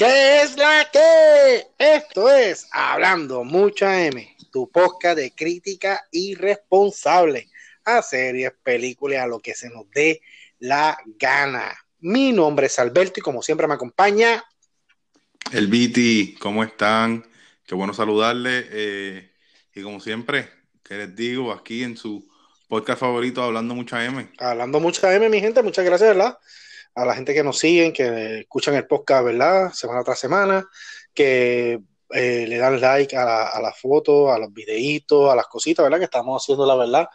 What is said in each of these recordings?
¿Qué es la que? Esto es Hablando Mucha M, tu podcast de crítica irresponsable a series, películas, a lo que se nos dé la gana. Mi nombre es Alberto y como siempre me acompaña. El Viti, ¿cómo están? Qué bueno saludarle. Eh, y como siempre, que les digo aquí en su podcast favorito, Hablando Mucha M. Hablando Mucha M, mi gente, muchas gracias, ¿verdad? A la gente que nos siguen, que escuchan el podcast, ¿verdad? Semana tras semana, que eh, le dan like a la, a foto, a los videitos, a las cositas, ¿verdad? Que estamos haciendo, la verdad.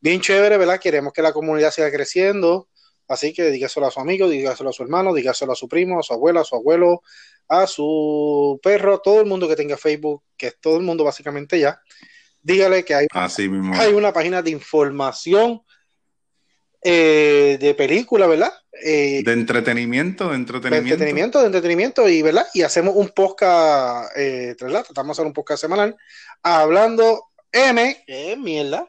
Bien chévere, ¿verdad? Queremos que la comunidad siga creciendo. Así que dígaselo a su amigo, dígaselo a su hermano, dígaselo a su primo, a su abuela, a su abuelo, a su perro, a todo el mundo que tenga Facebook, que es todo el mundo básicamente ya. Dígale que hay, hay una página de información eh, de película, ¿verdad? Eh, de entretenimiento, de entretenimiento. De entretenimiento, de entretenimiento, y ¿verdad? Y hacemos un podcast, eh, ¿verdad? Tratamos de hacer un podcast semanal hablando M, que mierda,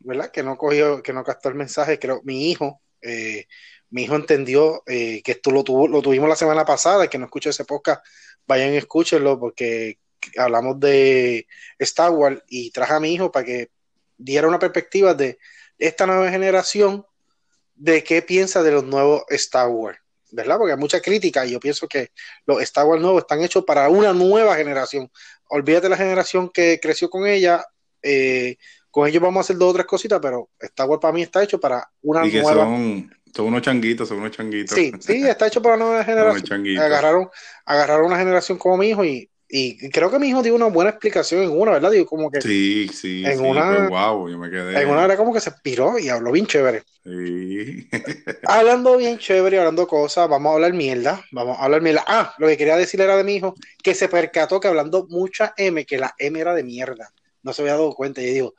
¿verdad? Que no cogió, que no captó el mensaje, creo, mi hijo, eh, mi hijo entendió que esto lo, tuvo, lo tuvimos la semana pasada, que no escuchó ese podcast, vayan y escúchenlo, porque hablamos de Star Wars y traje a mi hijo para que diera una perspectiva de esta nueva generación de qué piensa de los nuevos Star Wars, ¿verdad? Porque hay mucha crítica y yo pienso que los Star Wars nuevos están hechos para una nueva generación. Olvídate la generación que creció con ella, eh, con ellos vamos a hacer dos o tres cositas, pero Star Wars para mí está hecho para una y que nueva. Son, son unos changuitos, son unos changuitos. Sí, sí, está hecho para una nueva generación. Agarraron, agarraron una generación como mi hijo y y creo que mi hijo dio una buena explicación en una, ¿verdad? Digo, como que. Sí, sí, en una. wow, yo me quedé. En una era como que se expiró y habló bien chévere. Sí. hablando bien chévere, hablando cosas, vamos a hablar mierda. Vamos a hablar mierda. Ah, lo que quería decir era de mi hijo, que se percató que hablando mucha M, que la M era de mierda. No se había dado cuenta. Y digo,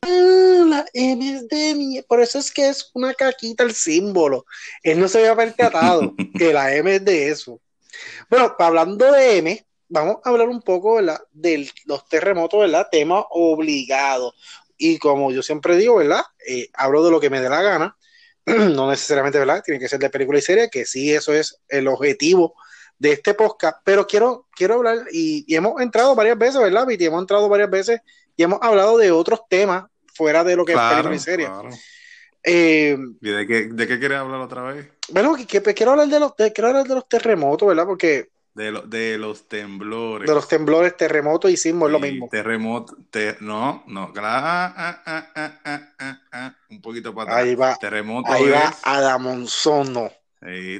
ah, la M es de mierda. Por eso es que es una caquita el símbolo. Él no se había percatado que la M es de eso. Bueno, hablando de M, vamos a hablar un poco ¿verdad? de los terremotos, ¿verdad? Tema obligado. Y como yo siempre digo, ¿verdad? Eh, hablo de lo que me dé la gana, no necesariamente, ¿verdad? Tiene que ser de película y serie, que sí, eso es el objetivo de este podcast, pero quiero, quiero hablar, y, hemos entrado varias veces, ¿verdad? Y hemos entrado varias veces y hemos hablado de otros temas fuera de lo que es película y serie. Eh, ¿Y de qué, de qué quieres hablar otra vez? Bueno, que, quiero hablar de los, quiero hablar de los terremotos, ¿verdad? Porque de, de los temblores. De los temblores, terremotos y sismos, es lo mismo. Terremoto, no, no, ah, ah, ah, un poquito para atrás. Ahí va, terremoto ahí va Adamonzono.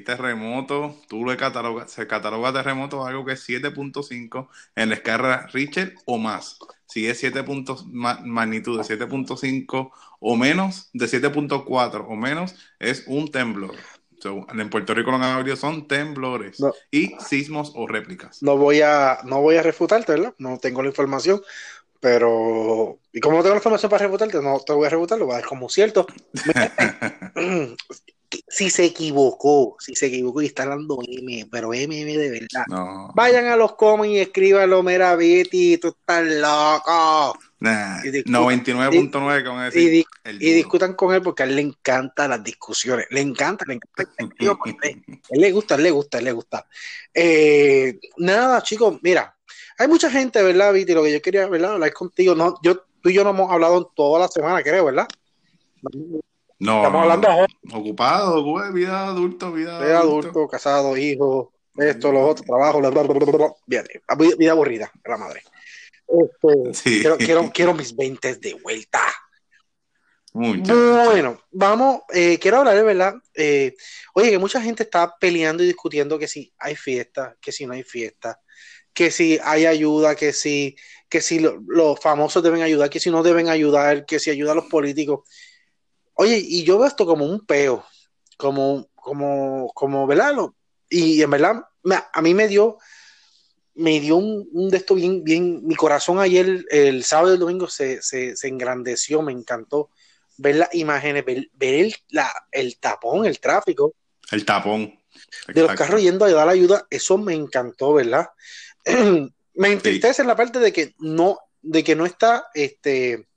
Terremoto, tú le catalogas, se cataloga terremoto algo que es 7.5 en la escala Richter o más. Si es 7 puntos, magnitud de 7.5 o menos, de 7.4 o menos, es un temblor en Puerto Rico lo que han son temblores y sismos o réplicas. No voy a, no voy a refutarte, ¿verdad? No tengo la información, pero y como no tengo la información para refutarte, no te voy a refutar, lo voy a dar como cierto. si se equivocó, si se equivocó y está dando M, pero MM de verdad. Vayan a los comments y escríbanlo, mira, Betty, tú estás loco. 99.9 con y, y, discutan con él porque a él le encantan las discusiones, le encanta, le encanta. él, le gusta, él le gusta, él le gusta. Eh, nada, chicos, mira, hay mucha gente, ¿verdad, Viti? Lo que yo quería, ¿verdad? Hablar contigo, no, yo, tú y yo no hemos hablado toda la semana, creo, ¿verdad? No, Estamos hablando ocupado, güey, vida adulto, vida, vida adulto. casado, hijo, esto, los otros, trabajo, bla, bla, bla, vida aburrida, la madre. Este, quiero, quiero, mis 20 de vuelta. bueno, vamos, eh, quiero hablar de verdad. Eh, oye, que mucha gente está peleando y discutiendo que si hay fiesta, que si no hay fiesta, que si hay ayuda, que si, que si los famosos deben ayudar, que si no deben ayudar, que si ayuda a los políticos. Oye, y yo veo esto como un peo, como, como, como, ¿verdad? Y en verdad, a mí me dio me dio un, de esto bien, bien, mi corazón ayer, el sábado y el domingo se, se, se engrandeció, me encantó ver las imágenes, ver, el, la, el tapón, el tráfico. El tapón. De los carros yendo a dar ayuda, eso me encantó, ¿verdad? me entristece en la parte de que no, de que no está este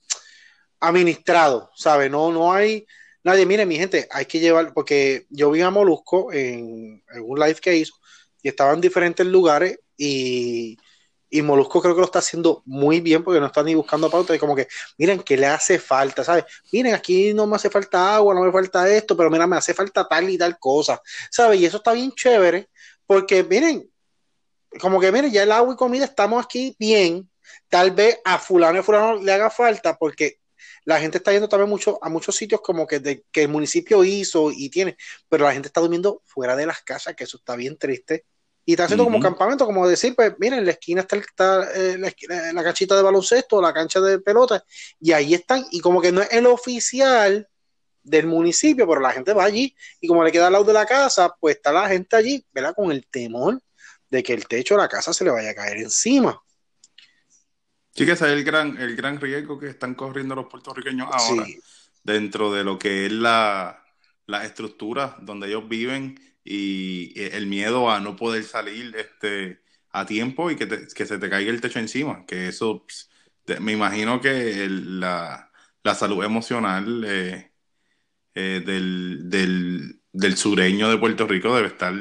administrado, ¿sabe? No, no hay nadie, mire, mi gente, hay que llevar, porque yo vi a Molusco en, en un live que hizo, y estaba en diferentes lugares y, y Molusco creo que lo está haciendo muy bien porque no está ni buscando pauta y como que, miren, que le hace falta, ¿sabes? Miren, aquí no me hace falta agua, no me falta esto, pero mira, me hace falta tal y tal cosa, ¿sabes? Y eso está bien chévere porque, miren, como que, miren, ya el agua y comida estamos aquí bien, tal vez a fulano y fulano le haga falta porque la gente está yendo también mucho a muchos sitios como que, de, que el municipio hizo y tiene, pero la gente está durmiendo fuera de las casas, que eso está bien triste y está haciendo como campamento, como decir, pues miren, en la esquina está, está eh, la, esquina, la, canchita de baloncesto, la cancha de pelota, y ahí están, y como que no es el oficial del municipio, pero la gente va allí, y como le queda al lado de la casa, pues está la gente allí, ¿verdad? Con el temor de que el techo de la casa se le vaya a caer encima. Sí, que ese es el gran, el gran riesgo que están corriendo los puertorriqueños ahora, sí. dentro de lo que es la, la estructura donde ellos viven y el miedo a no poder salir este, a tiempo y que, te, que se te caiga el techo encima, que eso me imagino que la, la, salud emocional eh, eh, del, del, del, sureño de Puerto Rico debe estar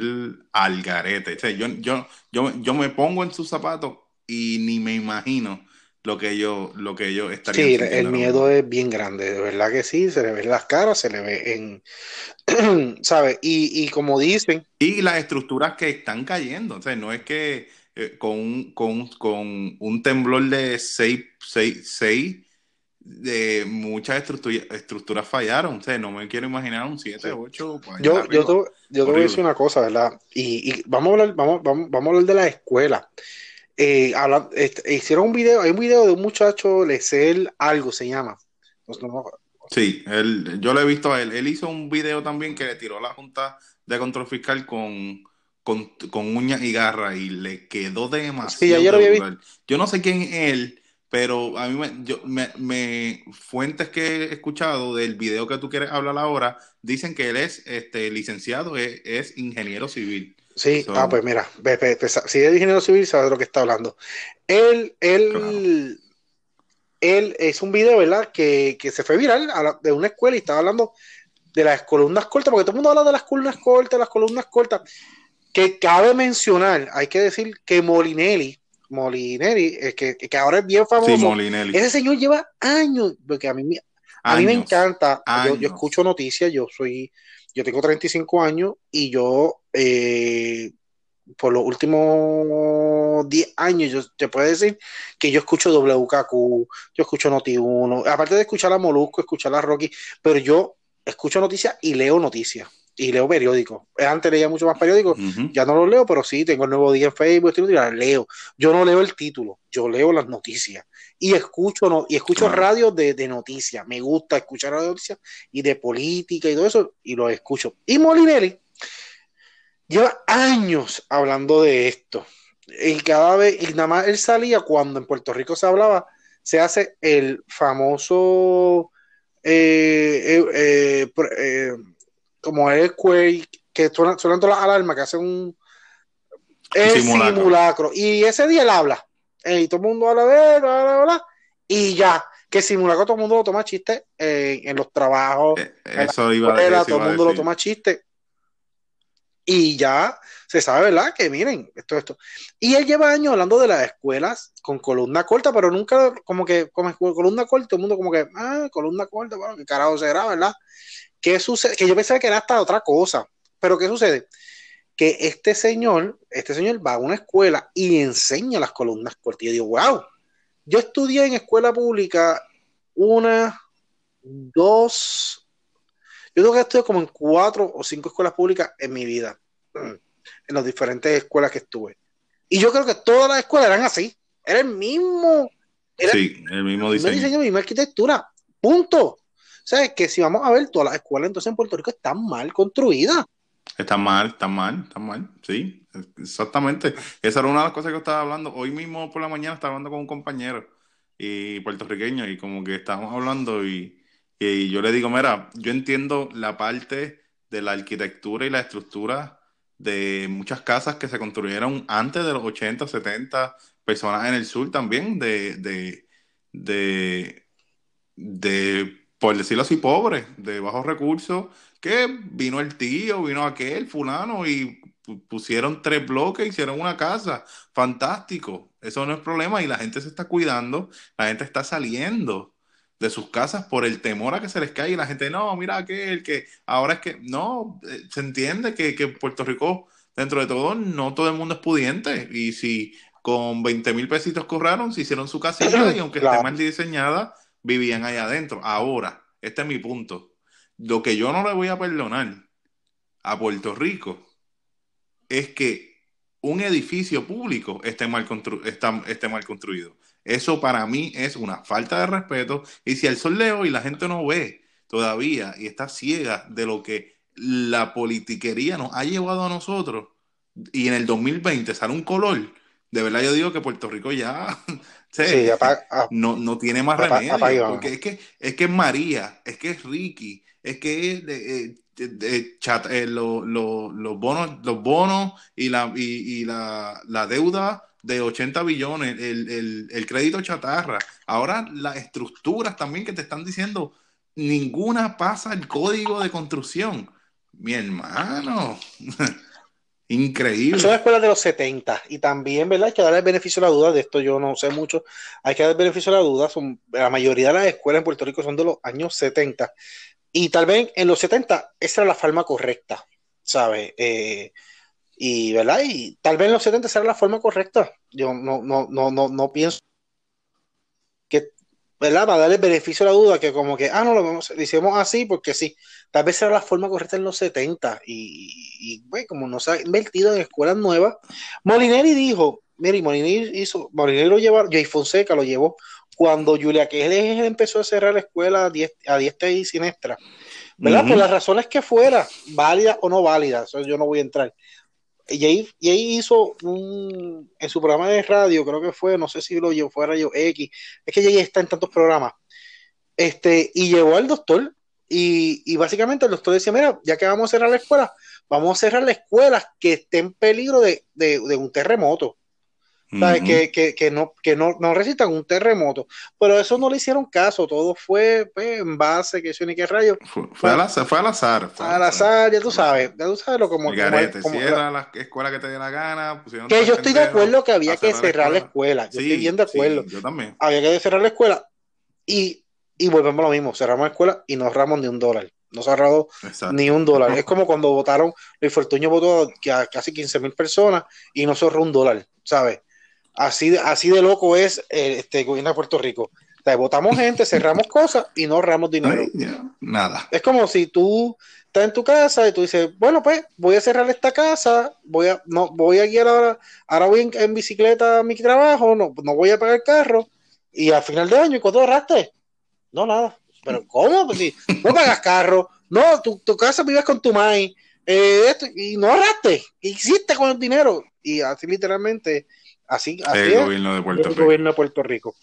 al garete. O yo, yo, yo, yo me pongo en sus zapatos y ni me imagino lo que ellos lo que ellos estarían Sí, el miedo es bien grande, de verdad que sí, se le ve en las caras, se le ve en ¿sabes? Y, y, como dicen. Y las estructuras que están cayendo. O sea, no es que eh, con, un, con, con, un temblor de 6, 6, 6 de muchas estructuras, estructuras fallaron. O sea, no me quiero imaginar un 7, 8. Pues, yo, yo, te, yo te voy a decir una cosa, ¿verdad? Y, y vamos, a hablar, vamos, vamos, vamos a hablar de la escuela. Eh, habla, este, hicieron un video, hay un video de un muchacho, Lecel algo se llama. No, no, Sí, él, yo lo he visto a él. Él hizo un video también que le tiró a la Junta de Control Fiscal con, con, con uñas y garras y le quedó demasiado. Sí, yo, lo había visto. yo no sé quién es él, pero a mí me, yo, me, me, fuentes que he escuchado del video que tú quieres hablar ahora dicen que él es este licenciado, es, es ingeniero civil. Sí, so, ah, pues mira, si es ingeniero civil, sabes de lo que está hablando. Él, él, claro. él es un video, ¿verdad? Que, que se fue viral la, de una escuela y estaba hablando de las columnas cortas, porque todo el mundo habla de las columnas cortas, las columnas cortas, que cabe mencionar, hay que decir que Molinelli, Molinelli, es que, que ahora es bien famoso, sí, ese señor lleva años, porque a mí, a años, mí me encanta, yo, yo, escucho noticias, yo soy, yo tengo 35 años y yo eh, por los últimos 10 años, yo te puedo decir que yo escucho WKQ, yo escucho Noti1, aparte de escuchar a Molusco, escuchar a Rocky, pero yo escucho noticias y leo noticias y leo periódicos. Antes leía mucho más periódicos, uh -huh. ya no los leo, pero sí, tengo el nuevo día en Facebook, y las leo. Yo no leo el título, yo leo las noticias y escucho, no, y escucho claro. radio de, de, noticias. Me gusta escuchar radio de noticias y de política y todo eso, y lo escucho. Y Molinelli lleva años hablando de esto. Y cada vez, y nada más él salía cuando en Puerto Rico se hablaba, se hace el famoso eh, eh, eh, como el Quake, que suenan, suenan todas las alarmas, que hace un el simulacro. simulacro. Y ese día él habla. y todo el mundo habla de él, bla, bla, bla, y ya. Que simulacro todo el mundo lo toma chiste en los trabajos. eso en la iba, escuela, todo el mundo lo toma chiste y ya se sabe, ¿verdad? Que miren, esto, esto. Y él lleva años hablando de las escuelas con columna corta, pero nunca como que como columna corta, todo el mundo como que, ah, columna corta, bueno, qué carajo será, ¿verdad? ¿Qué sucede? Que yo pensaba que era hasta otra cosa, pero ¿qué sucede? Que este señor, este señor va a una escuela y enseña las columnas cortas. Y yo digo, wow, yo estudié en escuela pública una, dos, yo creo que estuve como en cuatro o cinco escuelas públicas en mi vida, en las diferentes escuelas que estuve. Y yo creo que todas las escuelas eran así. Era el mismo. Era sí, el mismo diseño. El diseño, misma arquitectura. Punto. O sea, es que si vamos a ver todas las escuelas entonces en Puerto Rico están mal construidas. Están mal, están mal, están mal. Sí, exactamente. Esa era una de las cosas que estaba hablando. Hoy mismo por la mañana estaba hablando con un compañero y puertorriqueño y como que estábamos hablando y y yo le digo, mira, yo entiendo la parte de la arquitectura y la estructura de muchas casas que se construyeron antes de los 80, 70, personas en el sur también, de, de, de, de por decirlo así, pobres, de bajos recursos, que vino el tío, vino aquel, fulano, y pusieron tres bloques, hicieron una casa, fantástico, eso no es problema y la gente se está cuidando, la gente está saliendo de sus casas por el temor a que se les caiga y la gente, no, mira que el que ahora es que, no, eh, se entiende que, que Puerto Rico, dentro de todo, no todo el mundo es pudiente y si con 20 mil pesitos corraron, se hicieron su casita y aunque esté mal diseñada, vivían ahí adentro. Ahora, este es mi punto. Lo que yo no le voy a perdonar a Puerto Rico es que un edificio público esté mal, esté mal construido. Eso para mí es una falta de respeto. Y si el sol leo y la gente no ve todavía y está ciega de lo que la politiquería nos ha llevado a nosotros, y en el 2020 sale un color, de verdad yo digo que Puerto Rico ya, no, no, tiene más remedio. porque es que, es que es María, es que es Ricky, es que es eh, eh, los bonos, los bonos y la, y, la, la, deuda de 80 billones, el, el, crédito chatarra. Ahora las estructuras también que te están diciendo, ninguna pasa el código de construcción. Mi hermano. Increíble. Son escuelas de los 70 y también, ¿verdad? Hay que darle el beneficio a la duda, de esto yo no sé mucho, hay que dar el beneficio a la duda, son, la mayoría de las escuelas en Puerto Rico son de los años 70 y tal vez en los 70 esa era la forma correcta, ¿sabes? Eh, y, ¿verdad? Y tal vez en los 70 esa era la forma correcta. Yo no, no, no, no, no pienso que, ¿verdad? Para darle beneficio a la duda, que como que, ah, no, lo, hicimos así porque sí. Tal vez era la forma correcta en los 70 y, y como no se ha invertido en escuelas nuevas, Molineri dijo, mire, Molineri hizo, Molineri lo llevó, Jay Fonseca lo llevó cuando Julia Keller empezó a cerrar la escuela a diestra y siniestra, ¿verdad? Por las razones que fuera, válida o no válida, eso yo no voy a entrar. Y ahí, y ahí hizo un, en su programa de radio, creo que fue, no sé si lo llevó, fue Radio X, es que ella está en tantos programas, este, y llevó al doctor, y, y básicamente el doctor decía, mira, ya que vamos a cerrar la escuela, vamos a cerrar la escuela que esté en peligro de, de un terremoto que, que, que, no, que no, no resistan un terremoto. Pero eso no le hicieron caso, todo fue pues, en base, que eso ni qué rayo. Fue, al azar, fue al azar. al azar, ya tú sabes, ya tú sabes lo como. Garete, como, cierra la escuela que te dé la gana. Que yo estoy de acuerdo que había que cerrar la escuela. Yo estoy bien de acuerdo. yo también. Había que cerrar la escuela y, y volvemos a lo mismo, cerramos la escuela y no ahorramos ni un dólar. No se ha ahorrado ni un dólar. Es como cuando votaron, Luis Fortuño votó a casi 15 mil personas y no se ahorró un dólar, ¿sabes? Así, de, así de loco es eh, este gobierno de Puerto Rico. O votamos gente, cerramos cosas y no ahorramos dinero. nada. Es como si tú estás en tu casa y tú dices, bueno, pues voy a cerrar esta casa, voy a, no, voy a guiar ahora, ahora voy en, bicicleta a mi trabajo, no, no voy a pagar el carro, y al final de año, ¿y cuánto ahorraste? No, nada. Pero ¿cómo? Pues si no pagas carro, no, tu, tu casa vives con tu mai, eh, y no ahorraste, ¿qué hiciste con el dinero? Y así literalmente Así, el gobierno de Puerto Rico. gobierno de Puerto Rico.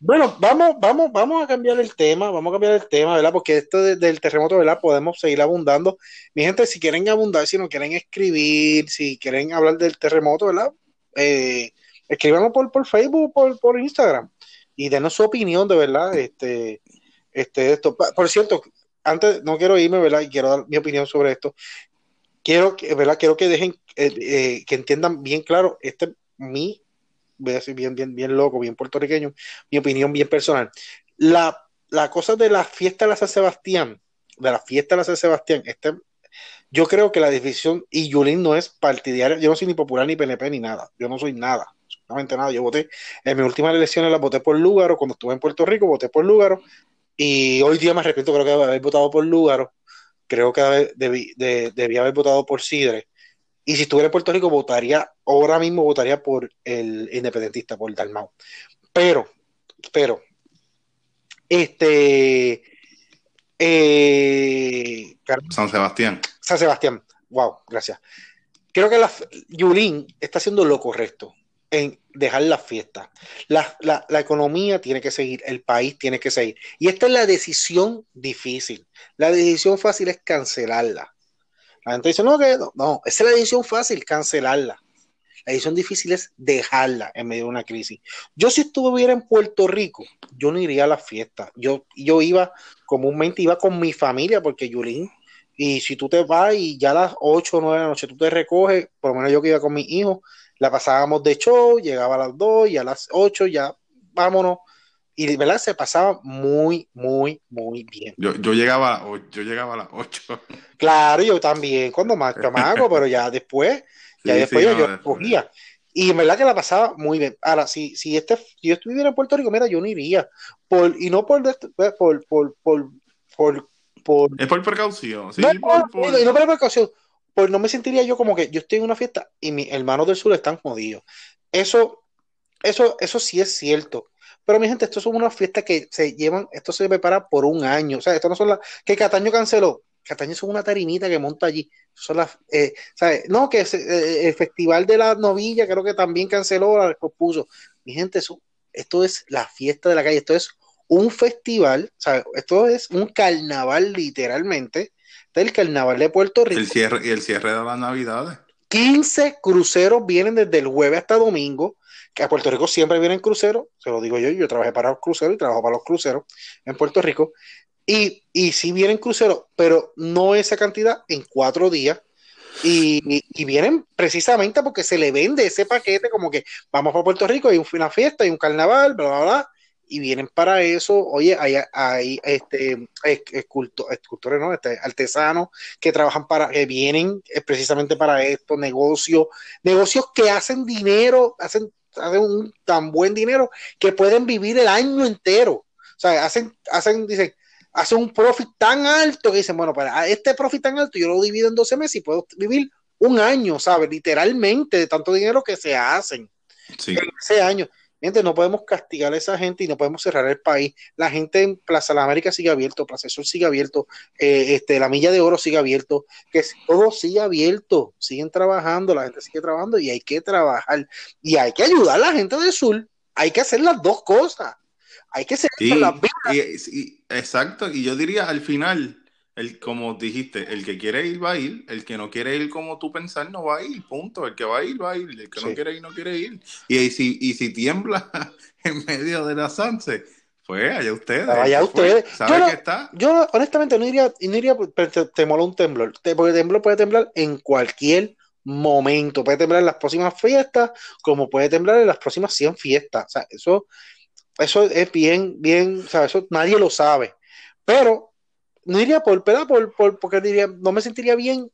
Bueno, vamos, vamos, vamos a cambiar el tema, vamos a cambiar el tema, ¿verdad? Porque esto del terremoto, ¿verdad? Podemos seguir abundando. Mi gente, si quieren abundar, si no quieren escribir, si quieren hablar del terremoto, ¿verdad? Eh, escríbanos por, por Facebook, por, por Instagram y denos su opinión, de verdad. Este, este, esto. Por cierto, antes no quiero irme, ¿verdad? Y quiero dar mi opinión sobre esto. Quiero, ¿verdad? Quiero que dejen, eh, eh, que entiendan bien claro, este mi, voy a decir bien, bien, bien loco, bien puertorriqueño, mi opinión bien personal. La, la cosa de la fiesta de la San Sebastián, de la fiesta de la San Sebastián, este, yo creo que la decisión, y Yulín no es partidaria, yo no soy ni popular ni PNP ni nada, yo no soy nada, absolutamente nada, yo voté, en mis últimas elecciones las voté por Lúgaro, cuando estuve en Puerto Rico voté por Lúgaro, y hoy día me arrepiento, creo que haber votado por Lúgaro, creo que debí, haber votado por Sidre, y si estuviera en Puerto Rico, votaría, ahora mismo votaría por el independentista, por Dalmau. Pero, pero, este. Eh, San Sebastián. San Sebastián. Wow, gracias. Creo que la, Yulín está haciendo lo correcto en dejar la fiesta. La, la, la, economía tiene que seguir, el país tiene que seguir. Y esta es la decisión difícil. La decisión fácil es cancelarla. La gente dice, no, que no, esa es la decisión fácil, cancelarla. La decisión difícil es dejarla en medio de una crisis. Yo si estuviera en Puerto Rico, yo no iría a la fiesta. Yo, yo iba comúnmente, iba con mi familia, porque Yulín Y si tú te vas y ya a las 8 o 9 de la noche tú te recoges, por lo menos yo que iba con mi hijo, la pasábamos de show, llegaba a las 2 y a las 8 ya vámonos. Y de verdad se pasaba muy, muy, muy bien. Yo, yo, llegaba, yo llegaba a las 8. Claro, yo también, cuando más chamaco, pero ya después, ya Sí, después sí, yo, no, yo cogía. Y en verdad que la pasaba muy bien. Ahora, si, si, este, si yo estuviera en Puerto Rico, mira, yo no iría. Por, y no por, esto, por, por, por, por, por Es por precaución, sí, no, por, por- y no por precaución, pues no me sentiría yo como que yo estoy en una fiesta y mis hermanos del sur están jodidos. Eso, eso, eso sí es cierto. Pero mi gente, esto son unas fiestas que se llevan, esto se prepara por un año. O sea, esto no son las que Cataño canceló. Cataño son una tarimita que monta allí. Son las, eh, ¿sabes? No, que se- eh, el Festival de la Novilla creo que también canceló, la pospuso. Mi gente, eso, esto es la fiesta de la calle. Esto es un festival, ¿sabes? Esto es un carnaval literalmente. Este es el carnaval de Puerto Rico. el cierre y el cierre de las navidades. 15 cruceros vienen desde el jueves hasta domingo, que a Puerto Rico siempre vienen cruceros, se lo digo yo, yo trabajé para los cruceros y trabajo para los cruceros en Puerto Rico, y, y sí vienen cruceros, pero no esa cantidad en cuatro días, y, y- vienen precisamente porque se le vende ese paquete como que vamos para Puerto Rico, hay un- una fiesta, hay un carnaval, bla, bla, bla, y vienen para eso, oye, hay, hay este, es- esculto- escultores, ¿no? Este, artesanos que trabajan para, que vienen eh, precisamente para esto, negocios, negocios que hacen dinero, hacen, hacen un tan buen dinero que pueden vivir el año entero. O sea, hacen, hacen, dicen, hacen un profit tan alto que dicen, bueno, para este profit tan alto yo lo divido en 12 meses y puedo vivir un año, ¿sabes? Literalmente de tanto dinero que se hacen Sí. en ese año. Gente, no podemos castigar a esa gente y no podemos cerrar el país. La gente en Plaza de la América sigue abierto, Plaza del Sol sigue abierto, eh, este, la Milla de Oro sigue abierto, que todo sigue abierto, siguen trabajando, la gente sigue trabajando y hay que trabajar y hay que ayudar a la gente del sur. Hay que hacer las dos cosas. Hay que ser las vidas. y- y- exacto, y yo diría al final, el, como dijiste, el que quiere ir va a ir, el que no quiere ir como tú pensar no va a ir, punto. El que va a ir va a ir, el que Sí. no quiere ir no quiere ir. Y, y si, y si tiembla en medio de la Sanse, pues allá ustedes. Allá Pues, ustedes. ¿Sabe Yo no- está? Yo honestamente no iría, no iría pero te, te mola un temblor, Te- porque el temblor puede temblar en cualquier momento, puede temblar en las próximas fiestas, como puede temblar en las próximas 100 fiestas, o sea, eso, eso es bien, bien, o sea, eso nadie lo sabe, pero no iría por, ¿verdad? Por, por- porque diría, no me sentiría bien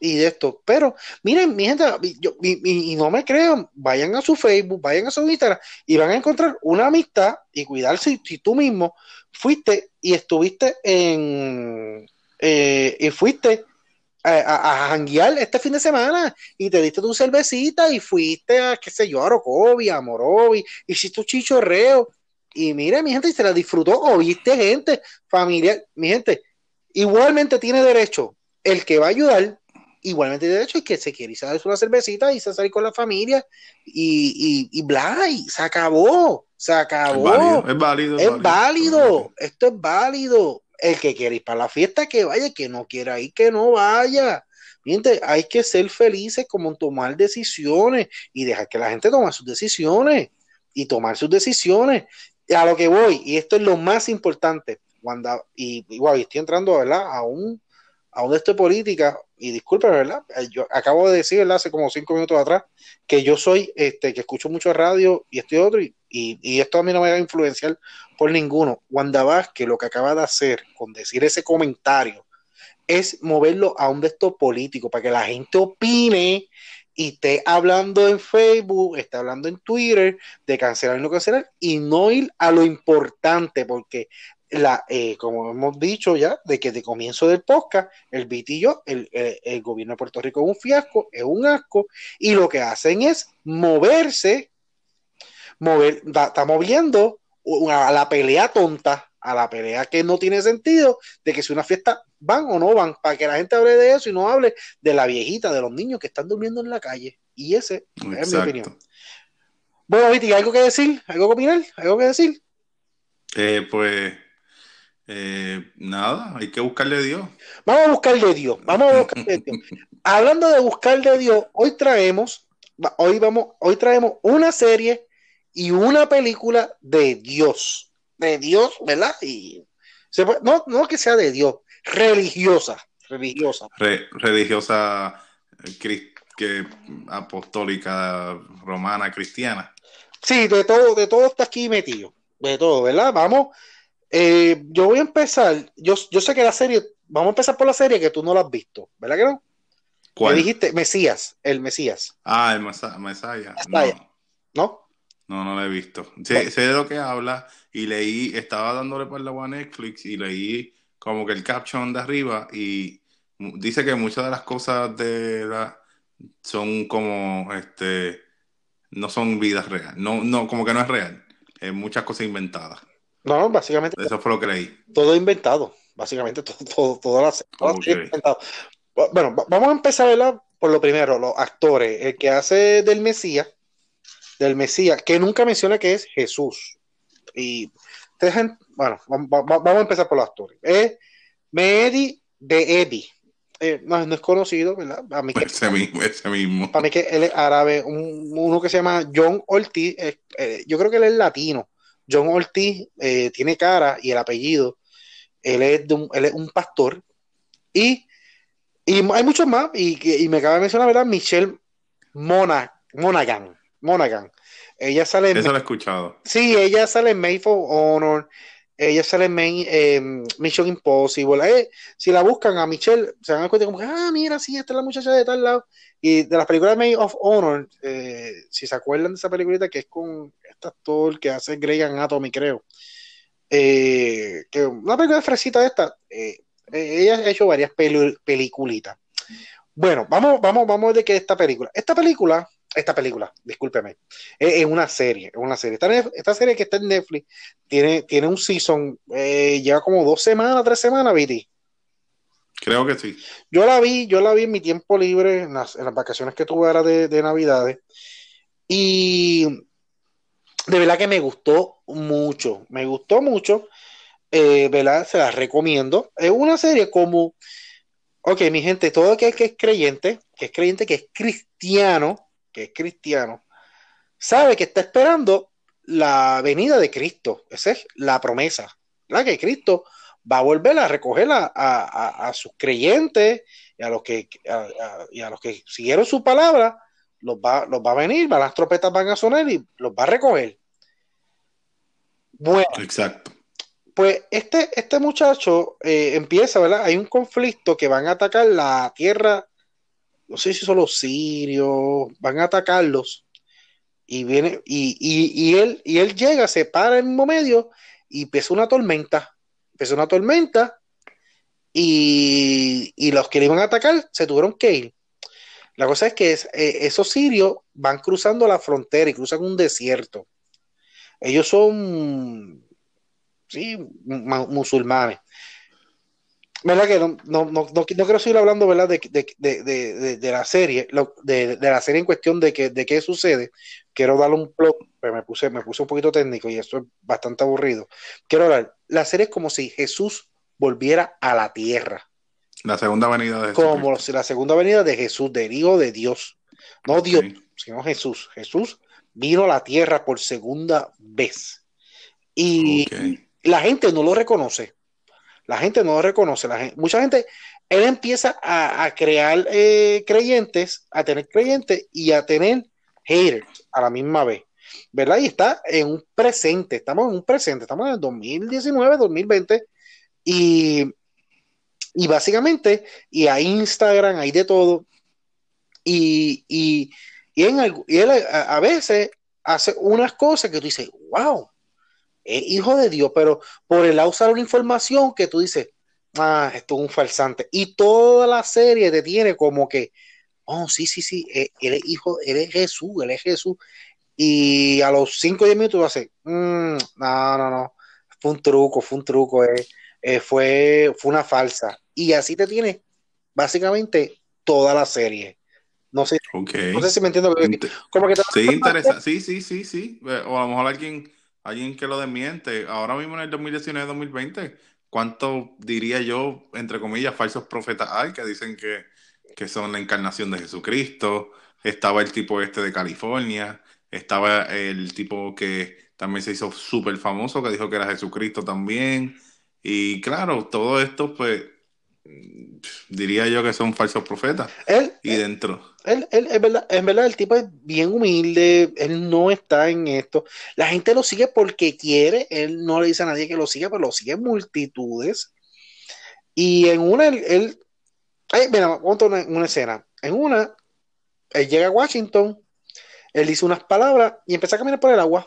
y de esto, pero miren, mi gente, yo- y, no me crean, vayan a su Facebook, vayan a su Instagram y van a encontrar una amistad y cuidarse si, si tú mismo fuiste y estuviste en eh, y fuiste a, a, janguear este fin de semana y te diste tu cervecita y fuiste a, qué sé yo, a Orocovi, a Morovi, hiciste un chichorreo y mira, mi gente, y se la disfrutó o viste gente, familia, mi gente, igualmente tiene derecho el que va a ayudar, igualmente tiene derecho el que se quiere a darse una cervecita y se salir con la familia y, y, y bla, y se acabó, se Es acabó. válido, es válido. Es válido, esto es válido. El que quiere ir para la fiesta, que vaya, el que no quiera ir, que no vaya. Miente, hay que ser felices como en tomar decisiones y dejar que la gente tome sus decisiones y tomar sus decisiones. Y a lo que voy, y esto es lo más importante, cuando, y igual estoy entrando ¿verdad? a un a un de esto de política, y disculpen, ¿verdad? Eh, Yo acabo de decir, ¿verdad? Hace como cinco minutos atrás, que yo soy, este, que escucho mucho radio y estoy otro, y, y, y esto a mí no me va a influenciar por ninguno. Wanda Vázquez lo que acaba de hacer con decir ese comentario es moverlo a un de estos políticos para que la gente opine y esté hablando en Facebook, esté hablando en Twitter de cancelar y no cancelar y no ir a lo importante porque la, eh, como hemos dicho ya, de que de comienzo del podcast, el BIT y yo, el, el, el gobierno de Puerto Rico es un fiasco, es un asco, y lo que hacen es moverse, mover, está moviendo a la pelea tonta, a la pelea que no tiene sentido, de que si una fiesta van o no van, para que la gente hable de eso y no hable de la viejita, de los niños que están durmiendo en la calle. Y ese Exacto. es mi opinión. Bueno, Viti, ¿algo que decir? ¿Algo que opinar? ¿Algo que decir? Eh, pues eh, nada, hay que buscarle a Dios. Vamos a buscar de Dios. Vamos a buscar de Dios. Hablando de buscar de Dios, hoy traemos, hoy vamos, hoy traemos una serie y una película de Dios. De Dios, ¿verdad? Y se puede, no, no que sea de Dios, religiosa. religiosa. religiosa eh, que, apostólica, romana, cristiana. Sí, de todo, de todo está aquí metido. De todo, ¿verdad? Vamos. Eh, yo voy a empezar. Yo, yo sé que la serie. Vamos a empezar por la serie que tú no la has visto, ¿verdad que no? ¿Cuál? dijiste Mesías, el Mesías. Ah, el Mesías. No. no. No, la he visto. Sé, sé, de lo que habla y leí, estaba dándole por la a Netflix y leí como que el caption de arriba y dice que muchas de las cosas de la son como este no son vidas reales, no, no, como que no es real, es muchas cosas inventadas. No, básicamente. Eso fue lo que leí. Todo inventado, básicamente, todo, todo, todas las, inventado. Bueno, vamos a empezar ¿verdad? por lo primero, los actores. El que hace del Mesías, del Mesías, que nunca menciona que es Jesús. Y bueno, vamos a empezar por los actores. Es Mehdi de Eddie. Eh, no, es conocido, ¿verdad? A mí que, ese mismo, ese mismo. Para mí que él es árabe, uno que se llama John Ortiz, eh, yo creo que él es latino. John Ortiz eh, tiene cara y el apellido, él es, él es un pastor y y hay muchos más, y, y me acaba de mencionar, ¿verdad? Michelle Mona, Monaghan. Monaghan. Ella sale en. Eso lo he escuchado. Sí, ella sale en Made for Honor. Ella sale en em, Mission Impossible. Eh, si la buscan a Michelle, se van a cuenta como que, ah, mira, sí, esta es la muchacha de tal lado. Y de las películas de Made of Honor, eh, si se acuerdan de esa película que es con este actor que hace Grey Anatomy, creo. Eh, que una película fresita de esta. Ella ha hecho varias peliculitas. Bueno, vamos, vamos, vamos de que esta película. Esta película, esta película, discúlpeme, es, una serie, es una serie. Esta, serie que está en Netflix tiene, tiene un season, eh, lleva como dos semanas, tres semanas, Viti. Creo que sí. Yo la vi, yo la vi en mi tiempo libre, en las, vacaciones que tuve ahora de, de Navidades. Y de verdad que me gustó mucho, me gustó mucho eh, ¿verdad? Se las recomiendo. Es una serie como, ok, mi gente, todo aquel que es creyente, que es creyente, que es cristiano, que es cristiano, sabe que está esperando la venida de Cristo. Esa es la promesa, la que Cristo va a volver a recoger a, sus creyentes y a los que y a los que siguieron su palabra, los va, los va a venir, las trompetas van a sonar y los va a recoger. Bueno, exacto. Pues este, este muchacho eh, empieza, ¿verdad? Hay un conflicto que van a atacar la tierra, no sé si son los sirios, van a atacarlos. Y viene, y, él, y él llega, se para en un medio y empieza una tormenta. Empieza una tormenta y, los que le iban a atacar se tuvieron que ir. La cosa es que eh, esos sirios van cruzando la frontera y cruzan un desierto. Ellos son sí, musulmanes. ¿Verdad que no, no, no, no, quiero seguir hablando ¿verdad? De, de, de, la serie, de, la serie en cuestión de, que, de qué sucede? Quiero darle un plot, pero me puse, me puse un poquito técnico y esto es bastante aburrido. Quiero hablar, la serie es como si Jesús volviera a la tierra. La segunda venida de Jesús. Como si la segunda venida de Jesús, del Hijo de Dios. No Dios, sino Jesús. Jesús vino a la tierra por segunda vez. Y, la gente no lo reconoce. La gente no lo reconoce. La mucha gente, él empieza a, crear eh, creyentes, a tener creyentes y a tener haters a la misma vez. ¿Verdad? Y está en un presente, estamos en un presente, estamos en el 2019, 2020 y, y básicamente, y hay Instagram, hay de todo. Y, y, y, en, él a, a veces hace unas cosas que tú dices, wow, es hijo de Dios, pero por el usar una información que tú dices, ah, esto es un falsante. Y toda la serie te tiene como que, oh, sí, sí, sí, eh, él es hijo, él es Jesús, él es Jesús. Y a los 5 o 10 minutos vas a decir, mm, no, no, no, fue un truco, fue un truco, eh, eh, fue, fue una falsa. Y así te tiene básicamente toda la serie. No sé, no sé si me entiendo. Como que sí, interesa. Sí, sí, sí, sí. O a lo mejor alguien alguien que lo desmiente. Ahora mismo en el 2019-2020, ¿cuánto diría yo, entre comillas, falsos profetas hay que dicen que, que son la encarnación de Jesucristo? Estaba el tipo este de California, estaba el tipo que también se hizo súper famoso, que dijo que era Jesucristo también. Y claro, todo esto, pues, diría yo que son falsos profetas. Él, y dentro. Él, él, es verdad, en verdad, el tipo es bien humilde, él no está en esto. La gente lo sigue porque quiere, él no le dice a nadie que lo siga, pero lo sigue multitudes. Y en una, él, ay, mira, cuento una, una escena. En una, él llega a Washington, él dice unas palabras y empieza a caminar por el agua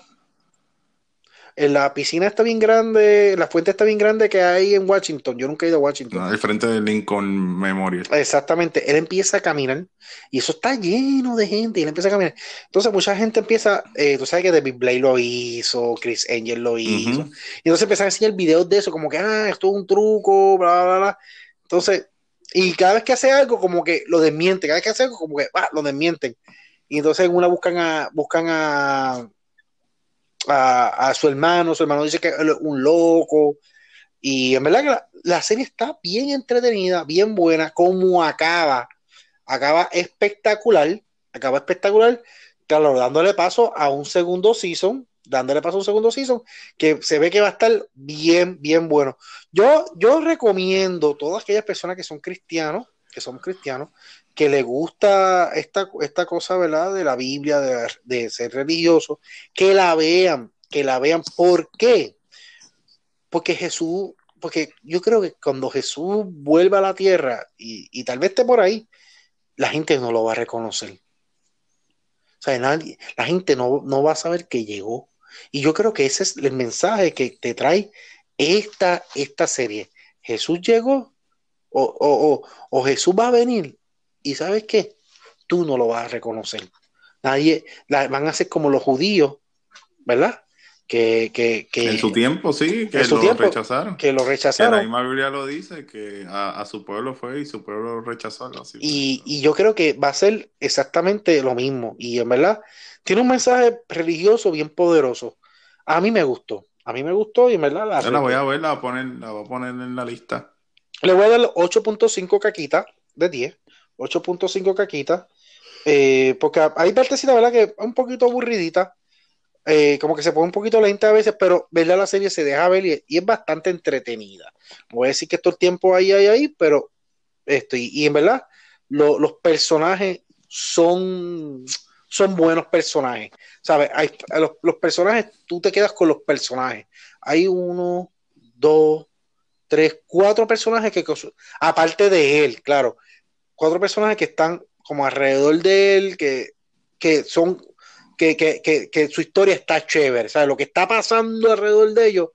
la piscina está bien grande, la fuente está bien grande que hay en Washington. Yo nunca he ido a Washington. al frente del Lincoln Memorial. Exactamente. Él empieza a caminar y eso está lleno de gente y él empieza a caminar. Entonces, mucha gente empieza, eh, tú sabes que David Blake lo hizo, Chris Angel lo hizo. Y entonces empieza a enseñar videos de eso, como que, ah, esto es un truco, bla, bla, bla. Entonces, y cada vez que hace algo, como que lo desmiente. Cada vez que hace algo, como que, ah, lo desmienten. Y entonces en una buscan a, buscan a, a, su hermano, su hermano dice que es un loco. Y en verdad que la, serie está bien entretenida, bien buena, como acaba. Acaba espectacular, acaba espectacular, claro, dándole paso a un segundo season, dándole paso a un segundo season, que se ve que va a estar bien, bien bueno. Yo, yo recomiendo a todas aquellas personas que son cristianos, que somos cristianos, que le gusta esta, esta cosa, ¿verdad? De la Biblia, de, ser religioso, que la vean, que la vean. ¿Por qué? Porque Jesús, porque yo creo que cuando Jesús vuelva a la tierra y, tal vez esté por ahí, la gente no lo va a reconocer. O sea, nadie, la gente no, no va a saber que llegó. Y yo creo que ese es el mensaje que te trae esta, esta serie. Jesús llegó o, o, o Jesús va a venir y sabes qué, tú no lo vas a reconocer. Nadie, van a ser como los judíos, ¿verdad? Que, que, que en su tiempo sí, que lo rechazaron. Que lo rechazaron. la misma Biblia lo dice, que a, su pueblo fue y su pueblo lo rechazó. Y, y, yo creo que va a ser exactamente lo mismo. Y en verdad, tiene un mensaje religioso bien poderoso. A mí me gustó. A mí me gustó y en verdad la, la voy a ver, la voy a, poner, la voy a poner en la lista. Le voy a dar 8.5 caquitas de 10. 8.5 caquitas. Eh, porque hay partecitas, ¿verdad? Que es un poquito aburridita. Eh, como que se pone un poquito lenta a veces, pero verla la serie se deja ver y, es bastante entretenida. voy a decir que todo el tiempo ahí, ahí, ahí, pero esto, y, en verdad, los personajes son, son buenos personajes. ¿Sabes? Hay, los, personajes, tú te quedas con los personajes. Hay uno, dos, tres, cuatro personajes que, aparte de él, claro, cuatro personajes que están como alrededor de él, que, que son, que, que, que, su historia está chévere, ¿sabes? Lo que está pasando alrededor de ellos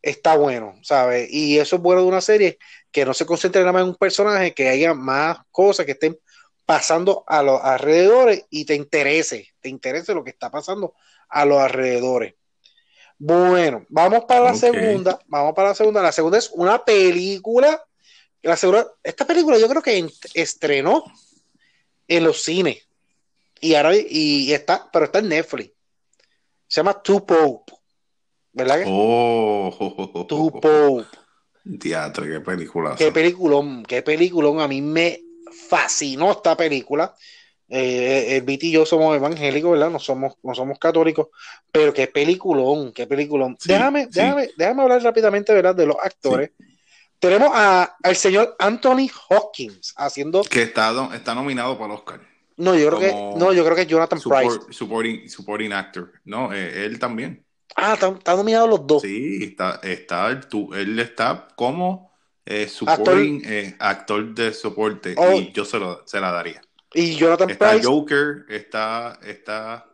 está bueno, ¿sabes? Y eso es bueno de una serie, que no se concentre nada más en un personaje, que haya más cosas que estén pasando a los alrededores y te interese, te interese lo que está pasando a los alrededores. Bueno, vamos para la segunda, vamos para la segunda. La segunda es una película esta película yo creo que estrenó en los cines. Y ahora y está, pero está en Netflix. Se llama Two Pope. ¿Verdad que? Oh, Two Pope. Teatro, qué película. Qué peliculón, qué peliculón. A mí me fascinó esta película. Eh, el Viti y yo somos evangélicos, ¿verdad? No somos, no somos católicos, pero qué peliculón, qué peliculón. déjame, déjame, déjame hablar rápidamente, ¿verdad? De los actores. Tenemos a, al señor Anthony Hopkins haciendo. Que está, está nominado para el Oscar. No, yo creo que, no, yo creo que Jonathan Price. Supporting, supporting actor. No, eh, él también. Ah, está, nominado los dos. Sí, está, está él está como eh, supporting eh, actor, de soporte. Oh. y yo se, lo, se la daría. Y Jonathan está Price. Joker, está, está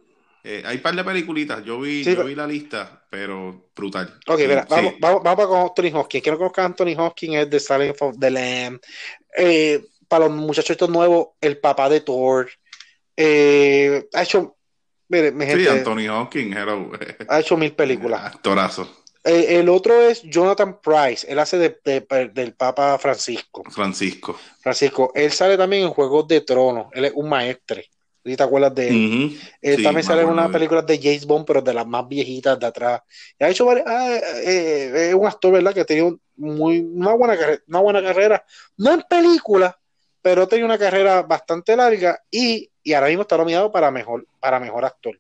eh, hay un par de peliculitas, yo vi, yo vi la lista, pero brutal. Ok, mira, vamos, vamos, vamos, con Anthony Hopkins. Quiero que a Anthony Hopkins es de Silent of the Lamb. Eh, para los muchachos estos nuevos, el papá de Thor. Eh, ha hecho, mire, mi gente, sí, Anthony Hopkins, ha hecho mil películas. Actorazo. el otro es Jonathan Price, él hace de, del Papa Francisco. Francisco. Francisco, él sale también en Juegos de Tronos, él es un maestre te acuerdas de él? Él también sale en una película de James Bond, pero de las más viejitas de atrás. Y ha hecho ah, eh, es un actor, ¿verdad? Que ha tenido muy, una, buena carrera, una buena carrera, no en película, pero ha tenido una carrera bastante larga y, y, ahora mismo está nominado para mejor, para mejor actor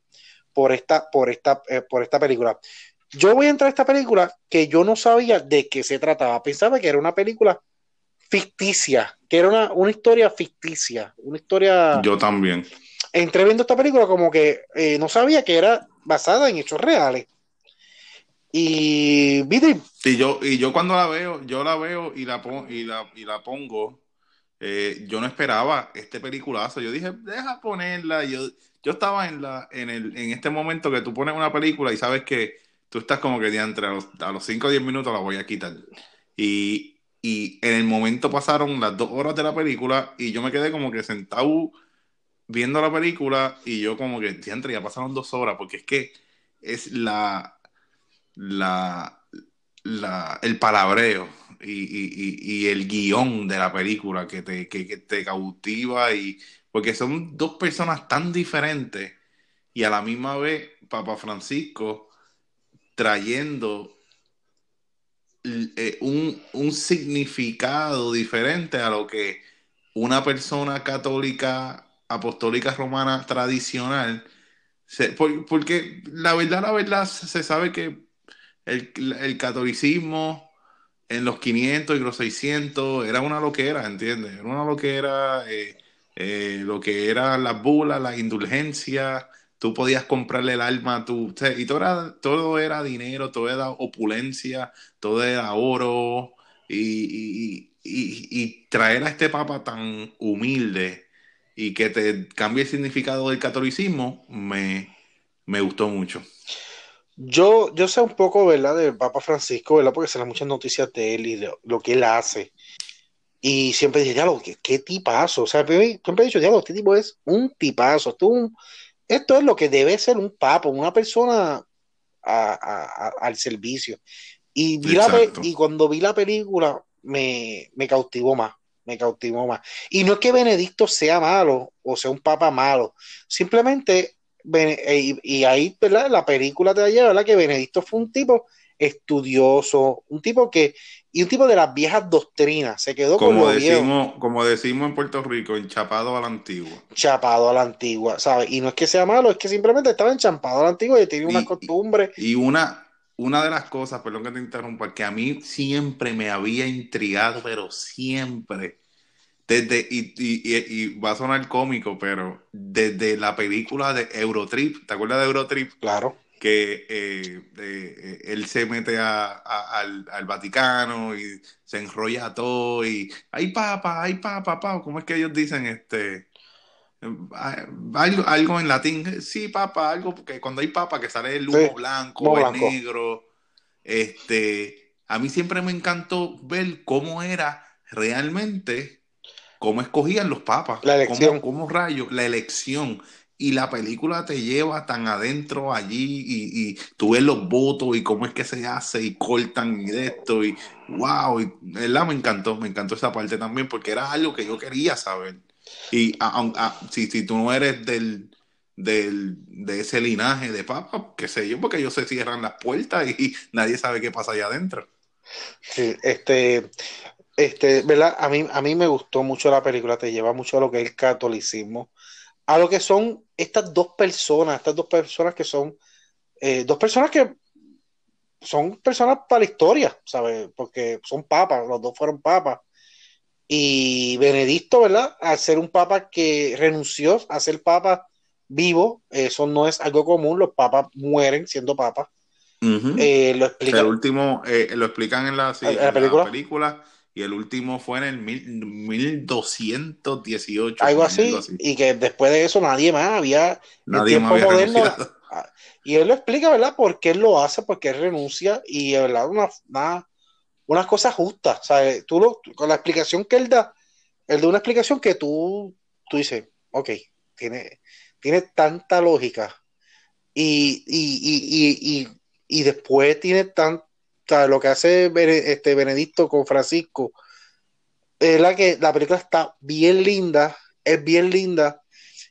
por esta, por esta, eh, por esta película. Yo voy a entrar a esta película que yo no sabía de qué se trataba. Pensaba que era una película ficticia, que era una, una historia ficticia, una historia... Yo también. Entré viendo esta película como que eh, no sabía que era basada en hechos reales. Y, ¿viste? Y yo, y yo cuando la veo, yo la veo y la, pon- y la, y la pongo, eh, yo no esperaba este peliculazo. Yo dije, deja ponerla. Yo, yo estaba en, la, en, el, en este momento que tú pones una película y sabes que tú estás como que diantre, a los, a los 5 o 10 minutos la voy a quitar. Y, y en el momento pasaron las dos horas de la película y yo me quedé como que sentado viendo la película y yo como que, diantre, ya pasaron dos horas porque es que es la, la, la, el palabreo y, y- y- el guion de la película que te, que, que te cautiva y porque son dos personas tan diferentes y a la misma vez Papa Francisco trayendo eh, un, un significado diferente a lo que una persona católica apostólica romana tradicional porque la verdad, la verdad, se sabe que el, el catolicismo en los 500 y los 600 era una loquera, ¿entiendes? Era una loquera, eh, eh, lo que eran las bulas, las indulgencias, tú podías comprarle el alma sea, y todo era, todo era dinero, todo era opulencia, todo era oro, y- y- y traer a este papa tan humilde y que te cambie el significado del catolicismo, me, me gustó mucho. Yo, yo sé un poco, ¿verdad?, del Papa Francisco, ¿verdad? Porque se dan muchas noticias de él y de lo que él hace. Y siempre dije, diablo, qué, qué tipazo. O sea, siempre he dicho, diablo, este tipo es un tipazo. Esto, es un- esto es lo que debe ser un papa, una persona a- a- a- al servicio. Y, vi la y cuando vi la película, me, me cautivó más, me cautivó más. Y no es que Benedicto sea malo o sea un papa malo, simplemente, eh, y, y ahí, ¿verdad? La película te lleva, ¿verdad? Que Benedicto fue un tipo estudioso, un tipo que, y un tipo de las viejas doctrinas, se quedó con Como viejo, decimos, como decimos en Puerto Rico, enchapado a la antigua. chapado a la antigua, ¿sabes? Y no es que sea malo, es que simplemente estaba enchampado a la antigua y tenía una Y- costumbre. Y una, una de las cosas, perdón que te interrumpa, que a mí siempre me había intrigado, pero siempre, desde, y, y, y- y va a sonar cómico, pero desde la película de Eurotrip, ¿te acuerdas de Eurotrip? Claro. que eh, eh, eh, él se mete a- a- al, al Vaticano y se enrolla todo y hay papa, hay papa, papa, ¿cómo es que ellos dicen este? Algo, algo en latín, sí, papa, algo, porque cuando hay papa que sale el humo Sí, blanco, humo el blanco. negro, este, a mí siempre me encantó ver cómo era realmente, cómo escogían los papas, La elección. cómo, cómo rayos, la elección. Y la película te lleva tan adentro allí y, y tú ves los votos y cómo es que se hace y cortan y de esto y wow, y, ¿verdad? me encantó, me encantó esa parte también porque era algo que yo quería saber. Y a- a- si, si tú no eres del, del, de ese linaje de papa, qué sé yo, porque ellos se cierran las puertas y nadie sabe qué pasa allá adentro. Sí, este, este, ¿verdad? A mí, a mí me gustó mucho la película, te lleva mucho a lo que es el catolicismo, a lo que son estas dos personas, estas dos personas que son, eh, dos personas que son personas para la historia, ¿sabes? Porque son papas, los dos fueron papas. Y Benedicto, ¿verdad? Al ser un papa que renunció a ser papa vivo, eso no es algo común, los papas mueren siendo papas. Eh, lo explica El último, eh, lo explican en la, sí, ¿En la en película? película, y el último fue en el mil, 1218. algo así, y que después de eso nadie más había, Nadie había moderno, renunciado. y él lo explica, ¿verdad? Por qué él lo hace, por qué él renuncia, y verdad, una, una, unas cosas justas, ¿sabes? Tú lo, con la explicación que él da, él da una explicación que tú, tú dices, ok, tiene, tiene tanta lógica, y, y, y, y, después tiene tanta, lo que hace este Benedicto con Francisco, es la que la película está bien linda, es bien linda,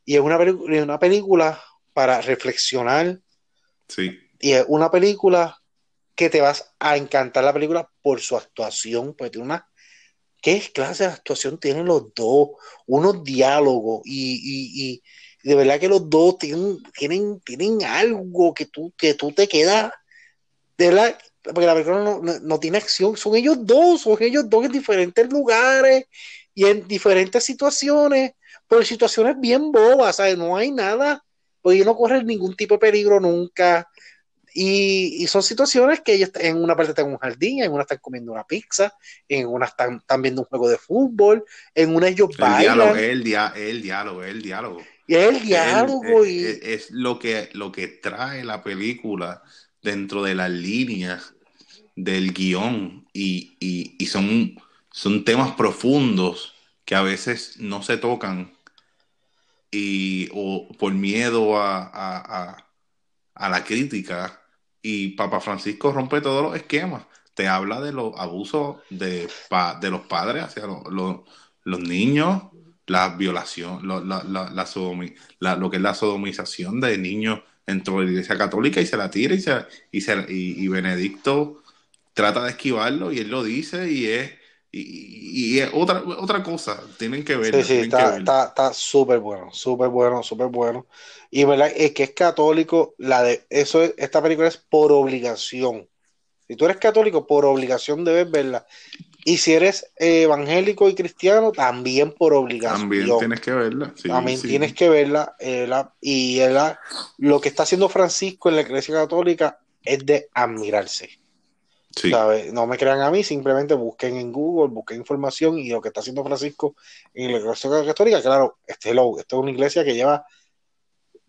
y es una, es una película para reflexionar, Sí, y es una película que te vas a encantar la película por su actuación, porque tiene una... ¿Qué clase de actuación tienen los dos? Unos diálogos y, y- y de verdad que los dos tienen, tienen, tienen algo que tú, que tú te quedas, de verdad, porque la película no, no, tiene acción, son ellos dos, son ellos dos en diferentes lugares y en diferentes situaciones, pero situaciones bien bobas, ¿sabes? No hay nada, porque ellos no corren ningún tipo de peligro nunca. Y, y son situaciones que ellos en una parte están en un jardín, en una están comiendo una pizza, en una están, están viendo un juego de fútbol, en una ellos El bailan. diálogo, el, dia- el diálogo, el diálogo. y es el diálogo. El- y, es, es lo que, lo que trae la película dentro de las líneas del guion y, y- y son, son temas profundos que a veces no se tocan y, o por miedo a, a- a- a la crítica y Papa Francisco rompe todos los esquemas. Te habla de los abusos de, pa- de los padres hacia lo- lo- los niños, la violación, la- la- la la- lo que es la sodomización de niños dentro de la iglesia católica y se la tira y, se, y, se- y Benedicto trata de esquivarlo y él lo dice y es, y, otra, otra cosa. Tienen que verlo. Sí, sí, está, súper bueno, súper bueno, súper bueno. Y verdad, es que es católico, la de eso es, esta película es por obligación. Si tú eres católico, por obligación debes verla. Y si eres eh, evangélico y cristiano, también por obligación. También tienes que verla. Sí, También sí. tienes que verla. eh, la- y la- lo que está haciendo Francisco en la Iglesia Católica es de admirarse. No me crean a mí, simplemente busquen en Google, busquen información y lo que está haciendo Francisco en la Iglesia Católica, claro, este, hello, esto es una iglesia que lleva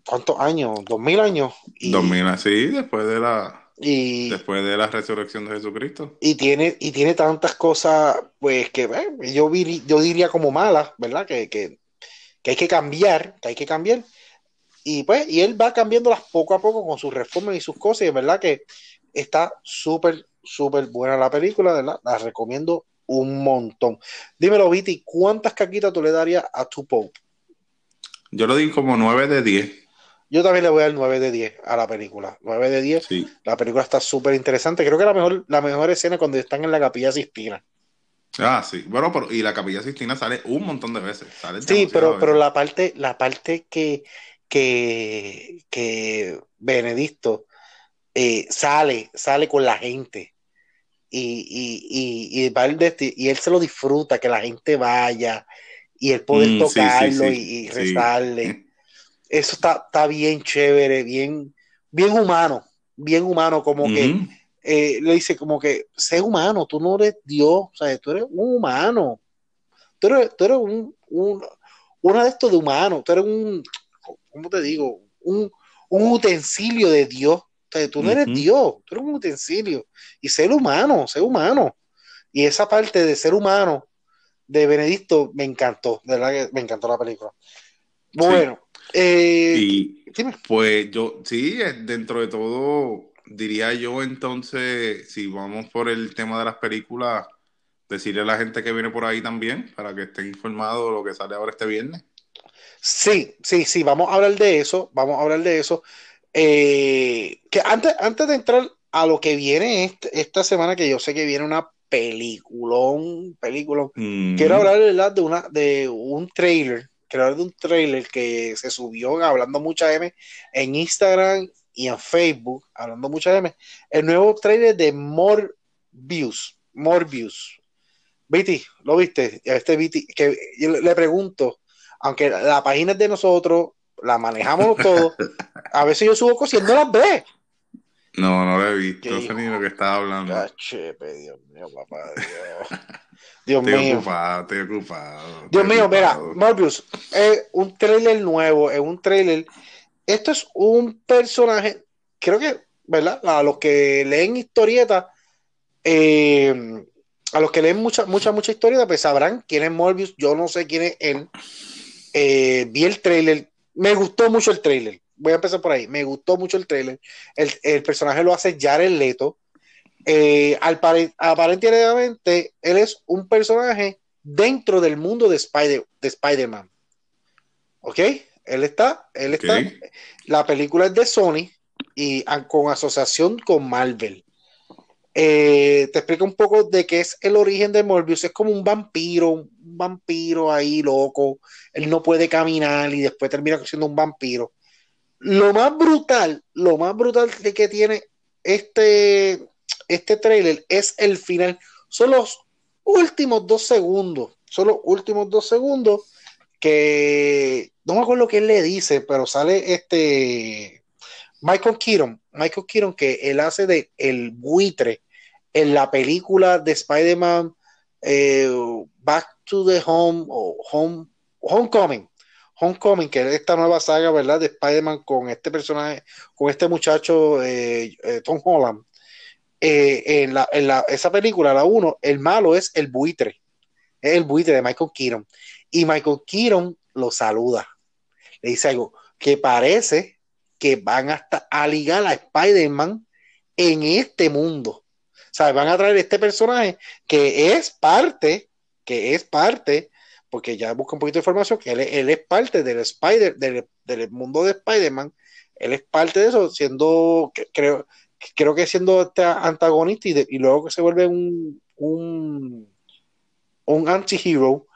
¿cuántos años? ¿Dos mil años? Y, Domina, sí, después de la, y, después de la resurrección de Jesucristo. y tiene, y tiene tantas cosas, pues que eh, yo, vi- yo diría como malas, ¿verdad? Que, que, que hay que cambiar, que hay que cambiar. Y pues, y él va cambiándolas poco a poco con sus reformas y sus cosas, y es verdad que está súper, súper buena la película, ¿verdad? La recomiendo un montón. Dímelo, Viti, ¿cuántas caquitas tú le darías a tu Pope? Yo lo di como 9 de 10. Yo también le voy a dar 9 de 10 a la película. 9 de 10. Sí. La película está súper interesante. Creo que la mejor, la mejor escena es cuando están en la capilla Sistina. Ah, sí. Bueno, pero, y la Capilla Sistina sale un montón de veces. Sale Sí, pero, pero la parte, la parte que, que, que Benedicto eh, sale, sale con la gente y, y, y, y, va el de y él se lo disfruta, que la gente vaya y el poder Mm, sí, sí, tocarlo sí, y, rezarle. Eso está, está bien chévere, bien, bien humano, bien humano, como que eh, le dice como que sé humano, tú no eres Dios, ¿sabes? tú eres un humano, tú eres, tú eres un, un- una de estos de humano, tú eres un, ¿cómo te digo? Un, un utensilio de Dios, o sea, tú no eres Ujú. Dios, tú eres un utensilio, y ser humano, ser humano, y esa parte de ser humano de Benedicto me encantó, de verdad que me encantó la película. Bueno, eh, Y pues yo, sí, eh, dentro de todo, diría yo entonces, si vamos por el tema de las películas, decirle a la gente que viene por ahí también, para que estén informados de lo que sale ahora este viernes. Sí, sí, sí, vamos a hablar de eso, vamos a hablar de eso. Eh, que antes, antes de entrar a lo que viene este- esta semana, que yo sé que viene una peliculón, peliculón, Mm. quiero hablar ¿verdad? de una, de un trailer, quiero hablar de un trailer que se subió hablando mucha M en Instagram y en Facebook, hablando mucha M, el nuevo trailer de Morbius, Morbius. Viti, ¿lo viste? Este Viti, que yo le le pregunto, aunque la página es de nosotros, la manejamos todos, a veces yo subo no las ve. No, no lo he visto, no sé ni lo que estaba hablando. Cachepe, Dios mío, papá, Dios. Dios Estoy mío. ocupado, estoy ocupado. Dios estoy mío, mira. Morbius, es un trailer nuevo, es un trailer. Esto es un personaje, creo que, ¿verdad? A los que leen historietas, eh, a los que leen mucha, mucha, mucha historieta, pues sabrán quién es Morbius. Yo no sé quién es él. Eh, vi el trailer, me gustó mucho el trailer. Voy a empezar por ahí. Me gustó mucho el trailer. El, el personaje lo hace Jared Leto. Eh, al pare- aparentemente, él es un personaje dentro del mundo de, Spider, de Spider-Man. ¿Ok? Él está, él está. La película es de Sony y con asociación con Marvel. Eh, te explico un poco de qué es el origen de Morbius. Es como un vampiro, un vampiro ahí loco. Él no puede caminar y después termina siendo un vampiro. Lo más brutal, lo más brutal que tiene este, este trailer es el final. Son los últimos dos segundos. Son los últimos dos segundos que no me acuerdo qué él le dice, pero sale este Michael Keaton, Michael Keaton que él hace de el buitre en la película de Spider-Man eh, Back to the Home o Home Homecoming. Homecoming, que es esta nueva saga, ¿verdad? De Spider-Man con este personaje, con este muchacho eh, eh, Tom Holland. en, la, en la, esa película, la 1, el malo es el buitre. Es el buitre de Michael Keaton. Y Michael Keaton lo saluda. Le dice algo que parece que van hasta a ligar a Spider-Man en este mundo. Sea, van a traer este personaje que es parte, que es parte, porque ya busca un poquito de información, que él, es parte del Spider, del, mundo de Spider-Man. Él es parte de eso, siendo, creo, creo que siendo este antagonista y, luego que se vuelve un, un, un anti-hero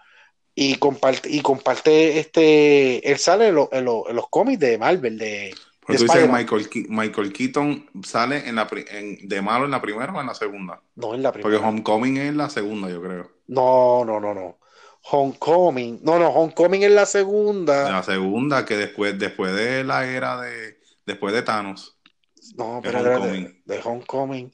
y comparte, y comparte este, él sale en, los cómics de Marvel, de... Pero tú dices Michael, Michael Keaton sale en la, en, de malo en la primera o en la segunda. No, en la primera. Porque Homecoming es la segunda, yo creo. No, no, no, no. Homecoming. No, no, Homecoming es la segunda. La segunda, que después, después de la era de. Después de Thanos. No, pero de, de, Homecoming.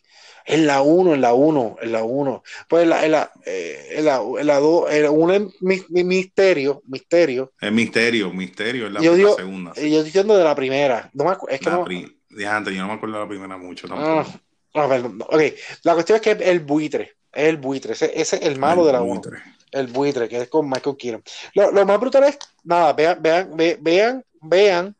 En la 1, en la 1, en la 1. Pues en la, en la, eh, en la, en la 2, una es mi, misterio, misterio. Es misterio, misterio, es la, yo digo, segunda. Yo estoy diciendo de la primera. No me es que no, pri, yo no me acuerdo de la primera mucho tampoco. Ah, no, perdón. Ok, la cuestión es que es el buitre, es el buitre, ese, ese es el malo el de la 1. El buitre, que es con Michael Keaton. Lo, lo más brutal es, nada, vean, vean, vean, vean,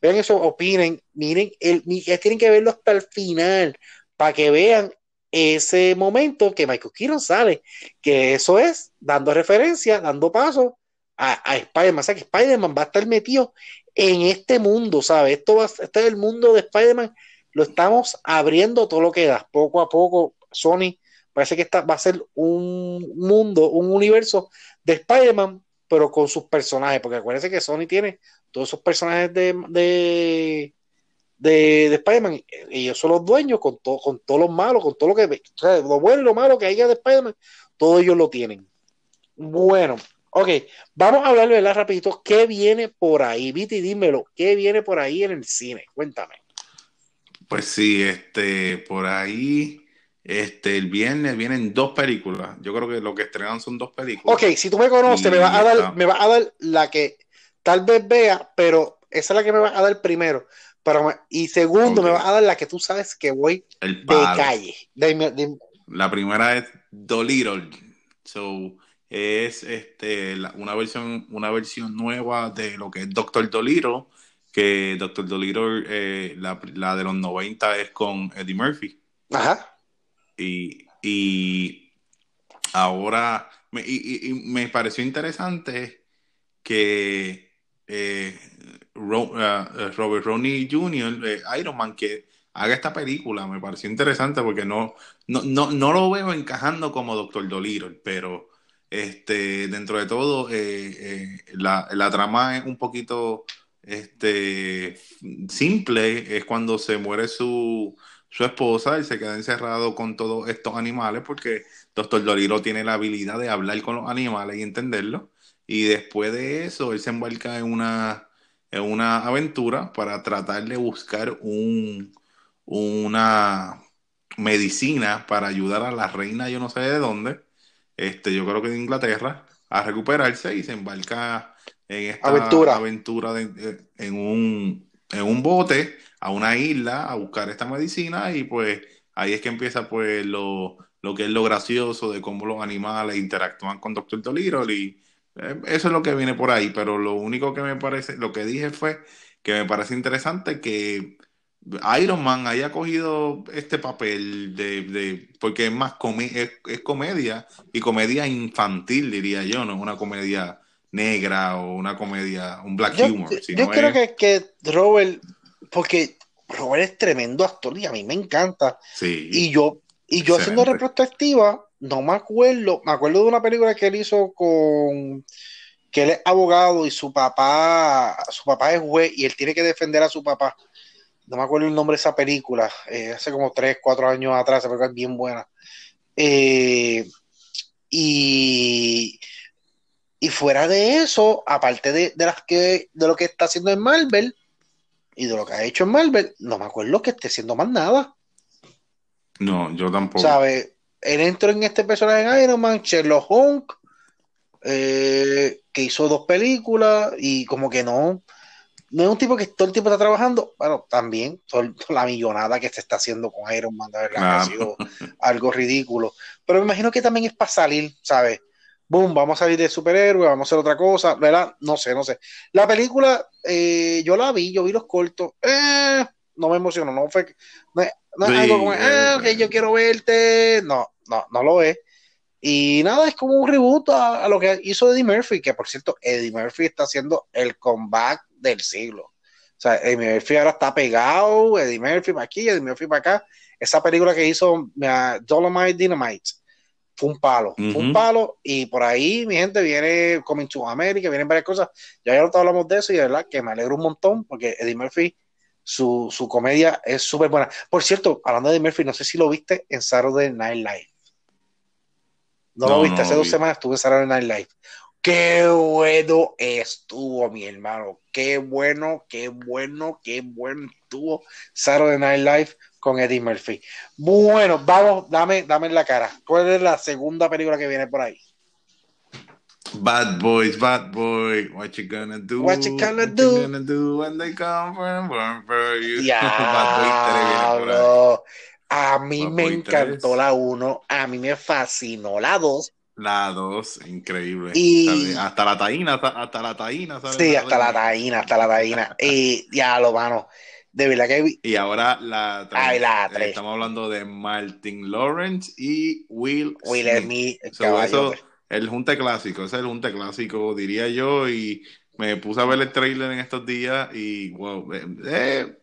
vean eso, opinen, miren, el, tienen que verlo hasta el final para que vean ese momento que Michael Keaton sale, que eso es dando referencia, dando paso a, a Spider-Man. O sea, que Spider-Man va a estar metido en este mundo, ¿sabes? Esto va, este es el mundo de Spider-Man, lo estamos abriendo todo lo que da, poco a poco. Sony parece que esta va a ser un mundo, un universo de Spider-Man, pero con sus personajes, porque acuérdense que Sony tiene todos esos personajes de, de, de Spider-Man, ellos son los dueños con, todo con todos los malos, con todo lo que, o sea, lo bueno y lo malo que haya de Spider-Man, todos ellos lo tienen. Bueno, ok, vamos a hablar, ¿verdad? Rapidito, ¿qué viene por ahí? Viti, dímelo, ¿qué viene por ahí en el cine? Cuéntame. Pues sí, este, por ahí, este, el viernes vienen dos películas. Yo creo que lo que estrenan son dos películas. Ok, si tú me conoces, me vas a dar, me va a dar la que tal vez vea, pero esa es la que me va a dar primero y segundo, me va a dar la que tú sabes que voy de calle. La primera es Dolittle. So, es este, una, versión, una versión nueva de lo que es Doctor Dolittle, que Doctor Dolittle, eh, la, de los 90 es con Eddie Murphy. Ajá. Y, y ahora me, y, me pareció interesante que eh, eh, Robert Ronnie Jr., eh, Iron Man, que haga esta película. Me pareció interesante porque no, no, no, lo veo encajando como Doctor Dolittle, pero este, dentro de todo, la, la, trama es un poquito este, simple. Es cuando se muere su, su esposa y se queda encerrado con todos estos animales porque Doctor Dolittle tiene la habilidad de hablar con los animales y entenderlo. Y después de eso, él se embarca en una en una aventura para tratar de buscar un, una medicina para ayudar a la reina, yo no sé de dónde, este, yo creo que de Inglaterra, a recuperarse y se embarca en esta aventura, aventura en, un, en un bote a una isla a buscar esta medicina y pues ahí es que empieza pues lo, lo que es lo gracioso de cómo los animales interactúan con Doctor Dolittle y eso es lo que viene por ahí, pero lo único que me parece, lo que dije fue que me parece interesante que Iron Man haya cogido este papel de, porque es más es, comedia y comedia infantil diría yo, no es una comedia negra o una comedia, un black humor. Yo, creo que, que Robert, porque Robert es tremendo actor y a mí me encanta. Sí. Y yo, y yo haciendo retrospectiva, no me acuerdo, me acuerdo de una película que él hizo con que él es abogado y su papá, su papá es juez y él tiene que defender a su papá. no me acuerdo el nombre de esa película, eh, hace como 3, 4 años atrás, esa película es bien buena. Eh, y, y fuera de eso, aparte de, de, las que, de lo que está haciendo en Marvel y de lo que ha hecho en Marvel, no me acuerdo que esté haciendo más nada. No, yo tampoco. ¿Sabes? Él entró en este personaje en Iron Man, Sherlock Holmes, eh, que hizo dos películas y como que no, no es un tipo que todo el tiempo está trabajando. Bueno, también toda la millonada que se está haciendo con Iron Man, de verdad, ah. ha sido algo ridículo. Pero me imagino que también es para salir, ¿sabes? Boom, vamos a salir de superhéroe, vamos a hacer otra cosa, ¿verdad? No sé, no sé. La película, eh, yo la vi, yo vi los cortos, eh, no me emocionó, no fue, no, no es algo como, ah, ok, yo quiero verte, no, no, no lo es. Y nada, es como un reboot a, lo que hizo Eddie Murphy, que por cierto, Eddie Murphy está haciendo el comeback del siglo. O sea, Eddie Murphy ahora está pegado, Eddie Murphy para aquí, Eddie Murphy para acá. Esa película que hizo uh, Dolomite Dynamite fue un palo, fue un palo. Y por ahí, mi gente, viene Coming to America, vienen varias cosas. Ya ya hablamos de eso y de verdad que me alegro un montón porque Eddie Murphy, su, su comedia es súper buena. Por cierto, hablando de Murphy, no sé si lo viste en Saturday Night Live. No, lo viste, hace dos semanas estuve en Saturday Night Live. Qué bueno estuvo, mi hermano. Qué bueno, qué bueno, qué bueno estuvo Saturday Night Live con Eddie Murphy. Bueno, vamos, dame, dame la cara. ¿Cuál es la segunda película que viene por ahí? Bad Boys, Bad Boy, what you gonna do? What you gonna do? What you gonna do when they come from for you? Bad Boy a mí me encantó la 1, a mí me fascinó la 2. La 2, increíble. Y... Hasta la taína, hasta, la taína. Sí, hasta la taína, hasta la taína. y ya lo mano. De verdad que. Y ahora la 3. Ay, la 3. Estamos hablando de Martin Lawrence y Will Will Smith. eso, el junte clásico, ese es el junte clásico, diría yo. Y me puse a ver el trailer en estos días y wow, eh, eh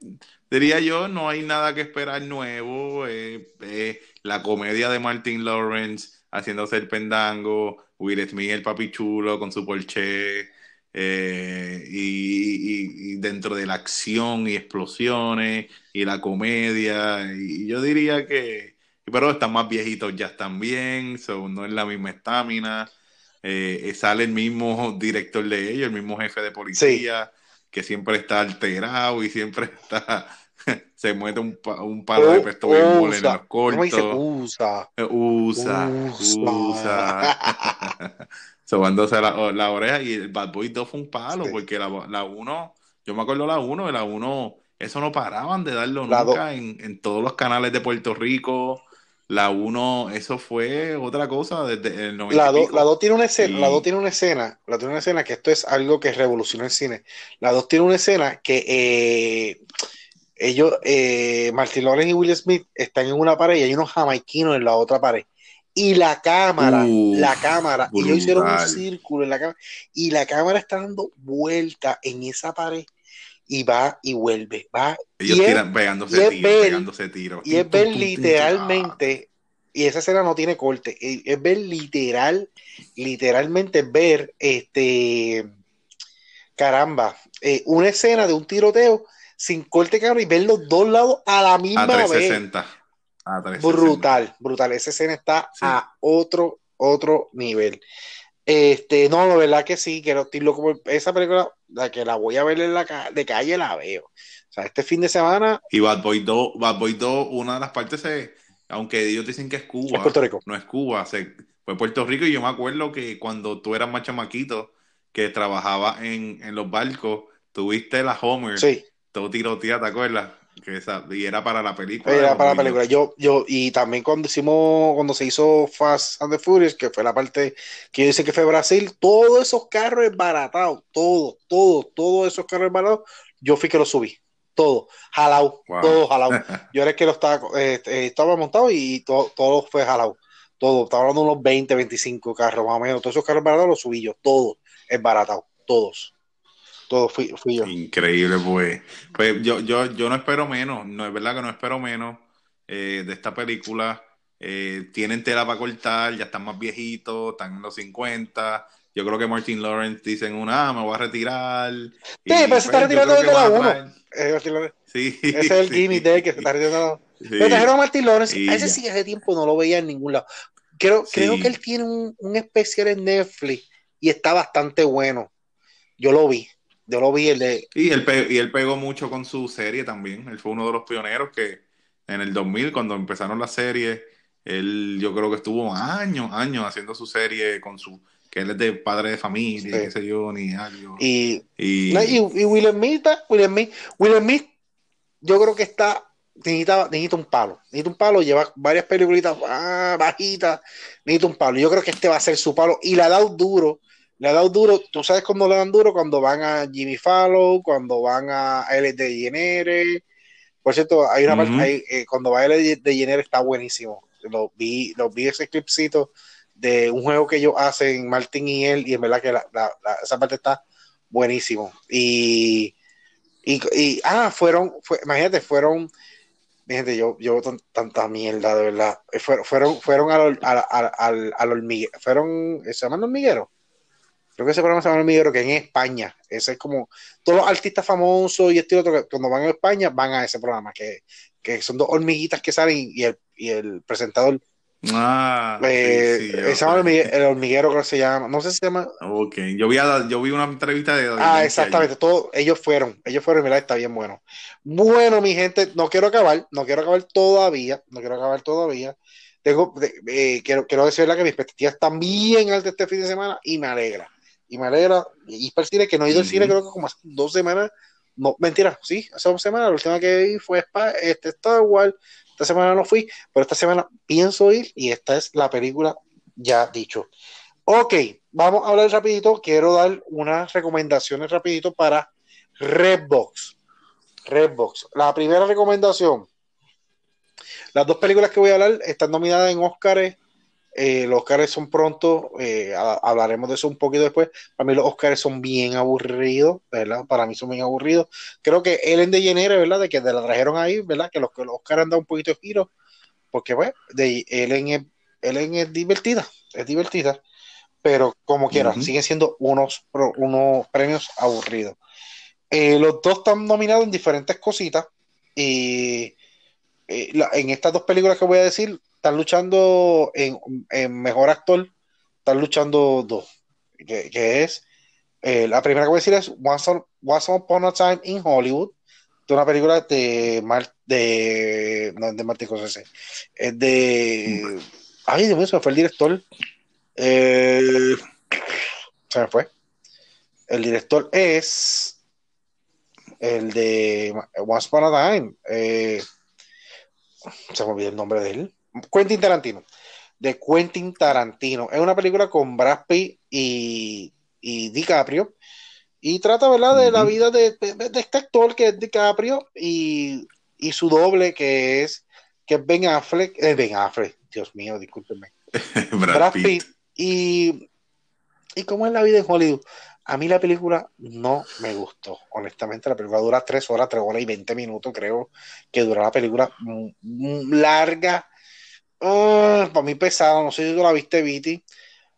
diría yo, no hay nada que esperar nuevo. Eh, eh, la comedia de Martin Lawrence haciéndose el pendango, Will Smith el papi chulo con su Porsche, y, dentro de la acción y explosiones y la comedia, y, yo diría que, pero están más viejitos ya están bien, no es la misma estamina. sale el mismo director de ellos, el mismo jefe de policía, que siempre está alterado y siempre está se muete un, un palo de pesto en los cortos. Usa. Usa. Usa. Sobándose la, la, oreja y el Bad Boy 2 fue un palo, porque la 1, yo me acuerdo la 1, la 1, eso no paraban de darlo nunca en, en, todos los canales de Puerto Rico. La 1, eso fue otra cosa desde el 90 La 2 tiene una escena, la 2 tiene una escena, la tiene una escena que esto es algo que revolucionó el cine. La 2 tiene una escena que eh, ellos, eh, Martin Lawrence y Will Smith están en una pared y hay unos jamaiquinos en la otra pared. Y la cámara, la cámara, y ellos hicieron un círculo en la cámara, y la cámara está dando vuelta en esa pared y va y vuelve, va. Ellos y tiran, pegándose, tiros, pegándose tiros. Y es ver literalmente, y esa escena no tiene corte, es ver literal, literalmente ver este, caramba, eh, una escena de un tiroteo sin corte, cabrón, y ver los dos lados a la misma a 360. vez. A 360. Brutal, brutal. Esa escena está a otro, otro nivel. Este, no, la verdad que sí, que estoy loco esa película, la que la voy a ver en la de calle, la veo. O sea, este fin de semana. Y Bad Boy 2, Bad Boy 2, una de las partes es, aunque ellos dicen que es Cuba, es Puerto Rico. no es Cuba, se, fue Puerto Rico y yo me acuerdo que cuando tú eras más chamaquito, que trabajaba en, en los barcos, tuviste la Homer. Sí todo tiroteado, ¿te acuerdas? Que esa, y era para la película. Era para la película. Yo, yo, y también cuando hicimos, cuando se hizo Fast and the Furious, que fue la parte que yo dice que fue Brasil, todos esos carros embaratados, todo, todo, todos esos carros embaratados, yo fui que los subí. Todo, jalado, todo jalado. Yo era el que lo estaba, eh, eh, estaba montado y todo, todo fue jalado. Todo, estaba hablando de unos 20, 25 carros más o menos. Todos esos carros embaratados los subí yo, todos embaratados, todos todo fui, yo. Increíble, pues. Pues yo, yo, yo no espero menos, no es verdad que no espero menos eh, de esta película. Eh, tienen tela para cortar, ya están más viejitos, están en los 50. Yo creo que Martin Lawrence dice en una, ah, me voy a retirar. Sí, pero se está pues, retirando desde la 1. Sí, Ese es el sí. gimmick de que se está riendo. Sí. Pero trajeron a Martin Lawrence. a ese sí, hace tiempo no lo veía en ningún lado. Creo, creo que él tiene un, un, especial en Netflix y está bastante bueno. Yo lo vi. Yo lo vi el de... Y él, y él pegó mucho con su serie también. Él fue uno de los pioneros que en el 2000, cuando empezaron la serie, él yo creo que estuvo años, años haciendo su serie con su que él es de padre de familia, qué sé yo, ni algo. Y, y, y, y Will Smith, Will Smith, Will Smith, yo creo que está, necesita, necesita un palo, necesita un palo, lleva varias películas ah, bajitas, necesita un palo. Yo creo que este va a ser su palo y le ha dado duro, le ha dado duro, tú sabes cuándo le dan duro, cuando van a Jimmy Fallon, cuando van a L de Jenere. Por cierto, hay una parte, ahí, eh, cuando va a L de Jenere está buenísimo. Lo vi, lo vi ese clipcito de un juego que ellos hacen, Martín y él, y en verdad que la, la, esa parte está buenísimo. Y, y, y ah, fueron, fue, imagínate, fueron, fíjate, yo, yo tanta mierda, de verdad. Fueron, fueron, fueron al, al, al, al hormiguero, fueron, ¿se llaman hormiguero? Creo que ese programa se llama hormiguero, que en España, ese es como, todos los artistas famosos y este otro, que cuando van a España, van a ese programa, que, que son dos hormiguitas que salen y el, y el presentador Ah, eh, sí, sí, se llama el hormiguero, creo que se llama. No sé si se llama. Ok, yo vi, a, yo vi una entrevista de. Ah, exactamente. Todos ellos fueron. Ellos fueron y mira, está bien bueno. Bueno, mi gente, no quiero acabar. No quiero acabar todavía. No quiero acabar todavía. Tengo, eh, quiero, quiero decir que mis expectativas están bien altas este fin de semana y me alegra. Y me alegra. Y percibe que no he ido al cine, creo que como hace dos semanas. No, mentira, sí, hace dos semanas. La última que vi fue este, Star Wars esta semana no fui, pero esta semana pienso ir y esta es la película ya dicho. Ok, vamos a hablar rapidito. Quiero dar unas recomendaciones rapidito para Redbox. Redbox. La primera recomendación. Las dos películas que voy a hablar están nominadas en Oscars eh, los Oscars son pronto, eh, hablaremos de eso un poquito después. Para mí los Oscars son bien aburridos, ¿verdad? Para mí son bien aburridos. Creo que Ellen DeGeneres, ¿verdad? De que te la trajeron ahí, ¿verdad? Que los, que los Oscars han dado un poquito de giro, porque, pues, de, Ellen, es, Ellen es divertida, es divertida, pero como quiera, siguen siendo unos, unos premios aburridos. Eh, los dos están nominados en diferentes cositas y en estas dos películas que voy a decir, están luchando en, mejor actor, están luchando dos, que, es, eh, la primera que voy a decir es Once, on, Once Upon a Time in Hollywood, de una película de, de, no, de Martín Scorsese, es de, ay Dios mío, se me fue el director, eh, se me fue, el director es el de Once Upon a Time, eh, se me olvidó el nombre de él. Quentin Tarantino. De Quentin Tarantino. Es una película con Brad Pitt y, y DiCaprio. Y trata, ¿verdad?, de la vida de, de, este actor que es DiCaprio y, y su doble que es, que es Ben Affleck. Eh, ben Affleck, Dios mío, discúlpenme. Brad, Brad Pitt. Pitt. Y, y cómo es la vida en Hollywood. A mí la película no me gustó, honestamente. La película dura tres horas, tres horas y veinte minutos, creo que dura la película larga, uh, para mí pesado, no sé si tú la viste, Viti.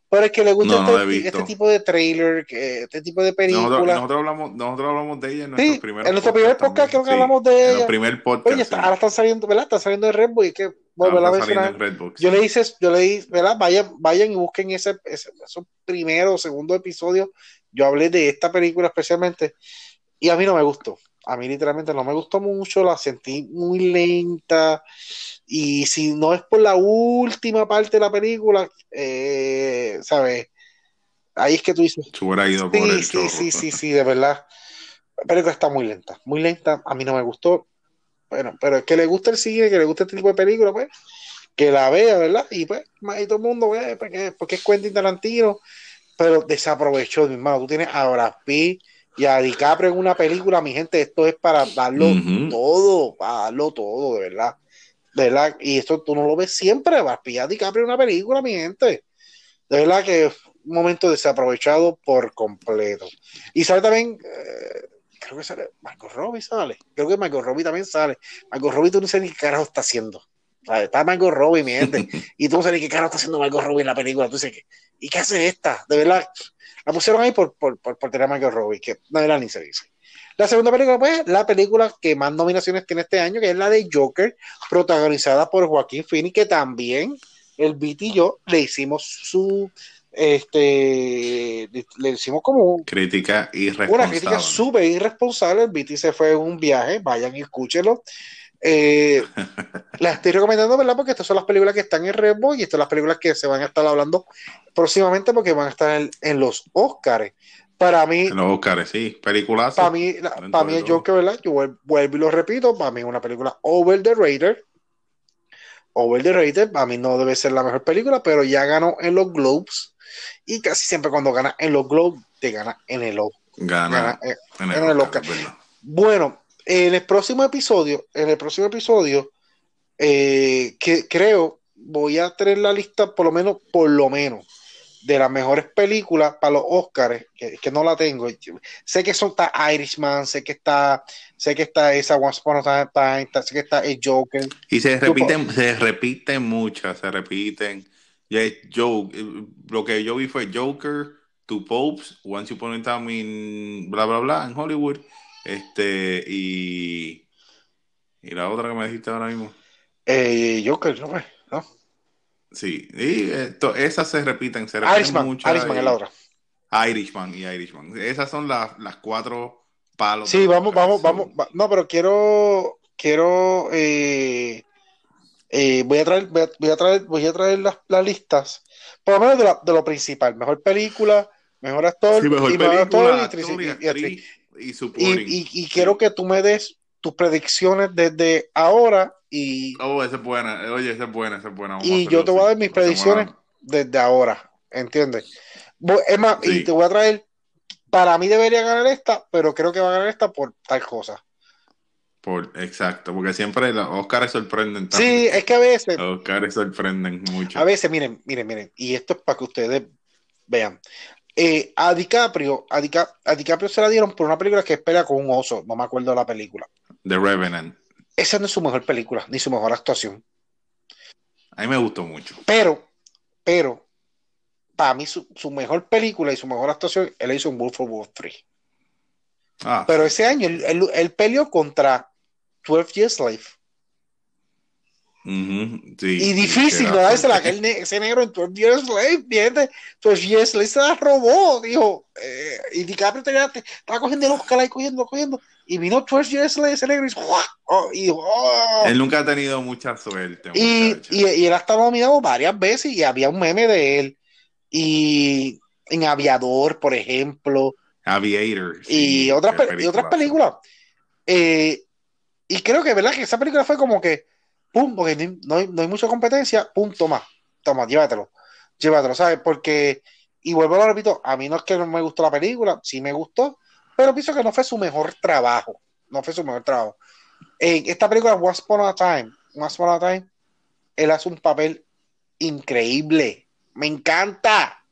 Pero es que le gusta no, este, no este, tipo de trailer, que, este tipo de película. Nosotros, nosotros, hablamos, nosotros hablamos de ella en nuestro sí, primer En nuestro primer podcast creo que sí, hablamos de ella. En el primer podcast. Oye, está, sí. ahora están saliendo, ¿verdad? Están saliendo de Redbook y que volver a mencionar. Yo le hice, yo le hice, ¿verdad? Vayan, vayan y busquen ese, ese, esos primeros o segundo episodios. Yo hablé de esta película especialmente y a mí no me gustó. A mí literalmente no me gustó mucho, la sentí muy lenta y si no es por la última parte de la película, eh, ¿sabes? Ahí es que tú dices. Se hubiera ido sí, por el sí, sí, sí, sí, de verdad. Película está muy lenta, muy lenta. A mí no me gustó. Bueno, pero es que le gusta el cine, que le gusta este tipo de película, pues, que la vea, ¿verdad? Y pues, y todo el mundo ve, porque, porque es Quentin Tarantino, pero desaprovechó, mi hermano. Tú tienes a Brad Pitt y a DiCaprio en una película, mi gente, esto es para darlo uh -huh. todo, para darlo todo, de verdad. ¿verdad? Y esto tú no lo ves siempre, vas a pillar DiCaprio una película, mi gente. De verdad que es un momento desaprovechado por completo. Y sale también, eh, creo que sale, Marco Robbie sale. Creo que Marco Robbie también sale. Marco Robbie tú no sabes ni qué carajo está haciendo. Está Marco Robbie, mi gente. y tú no sabes ni qué carajo está haciendo Marco Robbie en la película. Tú dices, ¿y qué hace esta? De verdad, la pusieron ahí por, por, por, por tener a Marco Robbie, que no era ni se dice. La segunda película, pues, la película que más nominaciones tiene este año, que es la de Joker, protagonizada por Joaquín Phoenix, que también el Beat y yo le hicimos su este le hicimos como crítica irresponsable. una crítica súper irresponsable. El BT se fue en un viaje, vayan y escúchenlo. Eh, las estoy recomendando, ¿verdad? Porque estas son las películas que están en Redbox y estas son las películas que se van a estar hablando próximamente porque van a estar en, en los Oscars. Para mí, En los Oscars, sí, peliculazo. para mí, la- para mí el. Joker, ¿verdad? Yo vuel- vuelvo y lo repito, para mí es una película over the rated. Over the rated, para mí no debe ser la mejor película, pero ya ganó en los Globes. Y casi siempre cuando gana en los Globes, te gana en el Oscar. Gana Gana, en en el Oscar. verdad. Bueno, en el próximo episodio, en el próximo episodio, eh, que creo voy a tener la lista, por lo menos, por lo menos, de las mejores películas para los Oscars, que, que no la tengo. Sé que son está Irishman, sé que está, sé que está esa Once Upon a Time, está- sé que está el Joker. Y se repiten, se repiten muchas, se repiten. Eh, lo que yo vi fue Joker, Two Popes, Once Upon a Time in bla bla bla en Hollywood. Este y y la otra que me dijiste ahora mismo. Eh, Joker, ¿no? ¿No? Sí, y esto, esas se repiten, se repiten Irishman, muchas. Irishman y- es la otra. Irishman y Irishman. Esas son las, las cuatro palos. Sí, vamos, vamos, vamos. va- No, pero quiero, quiero, eh, eh, voy a traer, voy a, voy a traer, voy a traer las, las listas, por lo menos de, la- de lo principal, mejor película, mejor actor, Sí, mejor y mejor actor y actriz, actor y y- y actriz. Y quiero que tú me des tus predicciones desde ahora y, Oh, esa es buena. Oye, esa es buena, esa es buena. Vamos y yo te voy a dar mis predicciones desde ahora, ¿entiendes? Es más, y te voy a traer, para mí debería ganar esta, pero creo que va a ganar esta por tal cosa. Por, exacto, porque siempre los Oscars sorprenden tanto. Sí, es que a veces, Los Oscars sorprenden mucho. A veces, miren, miren, miren, y esto es para que ustedes vean. Eh, a DiCaprio, a, Dica- a DiCaprio se la dieron por una película que espera con un oso, no me acuerdo de la película. The Revenant. Esa no es su mejor película, ni su mejor actuación. A mí me gustó mucho. Pero, pero, para mí su, su mejor película y su mejor actuación, él hizo en Wolf of Wall Street. Ah, Pero ese año él, él- él peleó contra 12 Years Sí, Y difícil, ¿no? ese negro en 12 Years Slave, ¿entiendes? 12 Years Slave se la robó, dijo. eh, y DiCaprio tenía- te- estaba cogiendo el Oscar ahí, cogiendo, cogiendo. Y vino 12 Years Slave, ese negro. Oh, y, dijo, ¡oh! Él nunca ha tenido mucha suerte. y, y, y él ha estado nominado varias veces y había un meme de él. Y en Aviador, por ejemplo, Aviator. y, otras, y otras películas. Eh, y creo que, ¿verdad? Que esa película fue como que, pum, porque no hay, no hay mucha competencia, pum, toma, toma, llévatelo, llévatelo, ¿sabes? Porque, y vuelvo a lo repito, a mí no es que no me gustó la película, sí me gustó, pero pienso que no fue su mejor trabajo, no fue su mejor trabajo. En esta película, Once Upon a Time, Once Upon a Time, él hace un papel increíble, me encanta.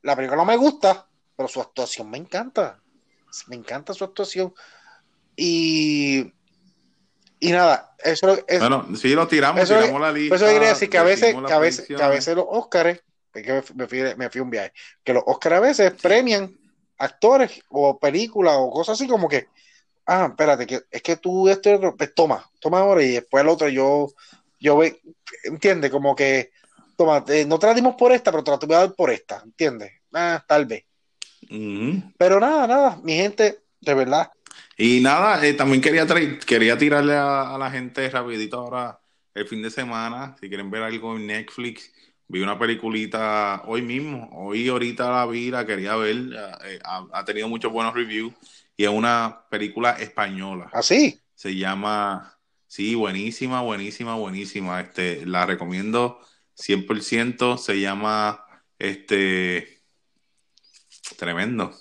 La película no me gusta, pero su actuación me encanta. Me encanta su actuación. Y, y nada, eso es, Bueno, sí, lo tiramos, Eso es- tiramos la lista. eso quería decir que a veces, que a veces, que a veces los Óscares, es que me fui- me fui, un viaje, que los Óscares a veces premian actores o películas o cosas así como que, ah, espérate, que es que tú otro, pues toma, toma ahora y después el otro yo, yo ve, entiende, como que, toma, eh, no te la dimos por esta, pero te la voy a dar por esta, entiendes, ah, tal vez. Pero nada, nada, mi gente, de verdad, Y nada, eh, también quería, quería tirarle a, a la gente rapidito ahora el fin de semana, si quieren ver algo en Netflix, vi una peliculita hoy mismo, hoy ahorita la vi, la quería ver, eh, ha, ha tenido muchos buenos reviews y es una película española, así, se llama, sí, buenísima, buenísima, buenísima, este, la recomiendo 100%, se llama, este, tremendo,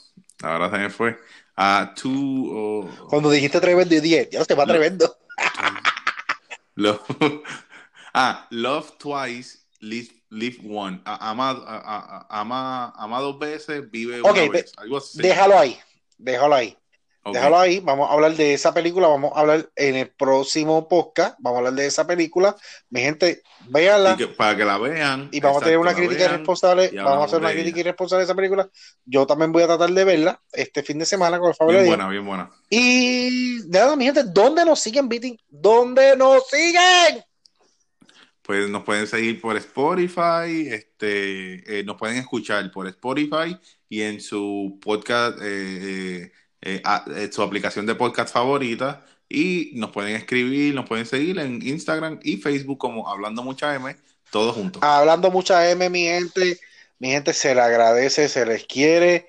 ahora se me fue, oh, cuando dijiste tremendo y 10, ya te va tremendo. Love, ah, Love Twice, Live, live One. Ama, ama, ama dos veces, vive Ok, una ve- vez. Algo así. Déjalo ahí, déjalo ahí. Ok. Déjalo ahí, vamos a hablar de esa película, vamos a hablar en el próximo podcast, vamos a hablar de esa película. Mi gente, véanla que- para que la vean. y vamos a tener una crítica vean. irresponsable, vamos a hacer una de crítica ella. irresponsable de esa película. Yo también voy a tratar de verla este fin de semana con el favor de Bien buena, bien buena. Y nada, mi gente, ¿dónde nos siguen, Beating? ¿Dónde nos siguen? Pues nos pueden seguir por Spotify, este, eh, nos pueden escuchar por Spotify y en su podcast, eh, eh, eh, a- eh, su aplicación de podcast favorita. Y nos pueden escribir, nos pueden seguir en Instagram y Facebook como Hablando Mucha M, todos juntos. Hablando mucha M, mi gente. Mi gente se le agradece, se les quiere.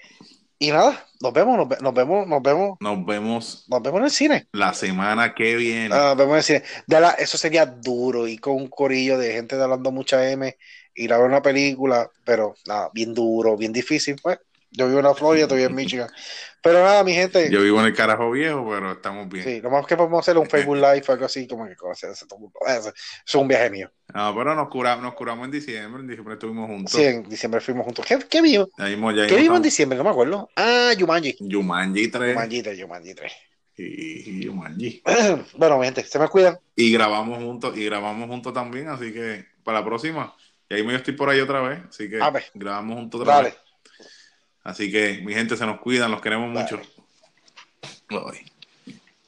Y nada, nos vemos, nos, ve- nos vemos, nos vemos, Nos vemos nos vemos en el cine. la semana que viene. Nos vemos en el cine. De la- eso sería duro y con un corillo de gente de hablando mucha M ir a ver una película, pero nada, bien duro, bien difícil, pues. Yo vivo en la Florida, estoy en Michigan. Pero nada, mi gente, Yo vivo en el carajo viejo, pero estamos bien. sí, lo más que podemos hacer es un Facebook Live o algo así, como que conocer a todo el mundo. Eso, es un viaje mío. No, pero nos curamos, nos curamos en diciembre, en diciembre estuvimos juntos. Sí, en diciembre fuimos juntos. ¿Qué, qué vimos? Ya mismo, ya ¿Qué vimos en diciembre? No me acuerdo. Ah, Yumanji. Jumanji 3 Yumanji 3, Yumanji 3. y, y Jumanji. bueno, mi gente, se me cuidan. Y grabamos juntos, y grabamos juntos también, así que para la próxima. Y ahí me estoy por ahí otra vez, así que grabamos juntos otra Dale. vez. Así que mi gente se nos cuidan, los queremos mucho. Bye.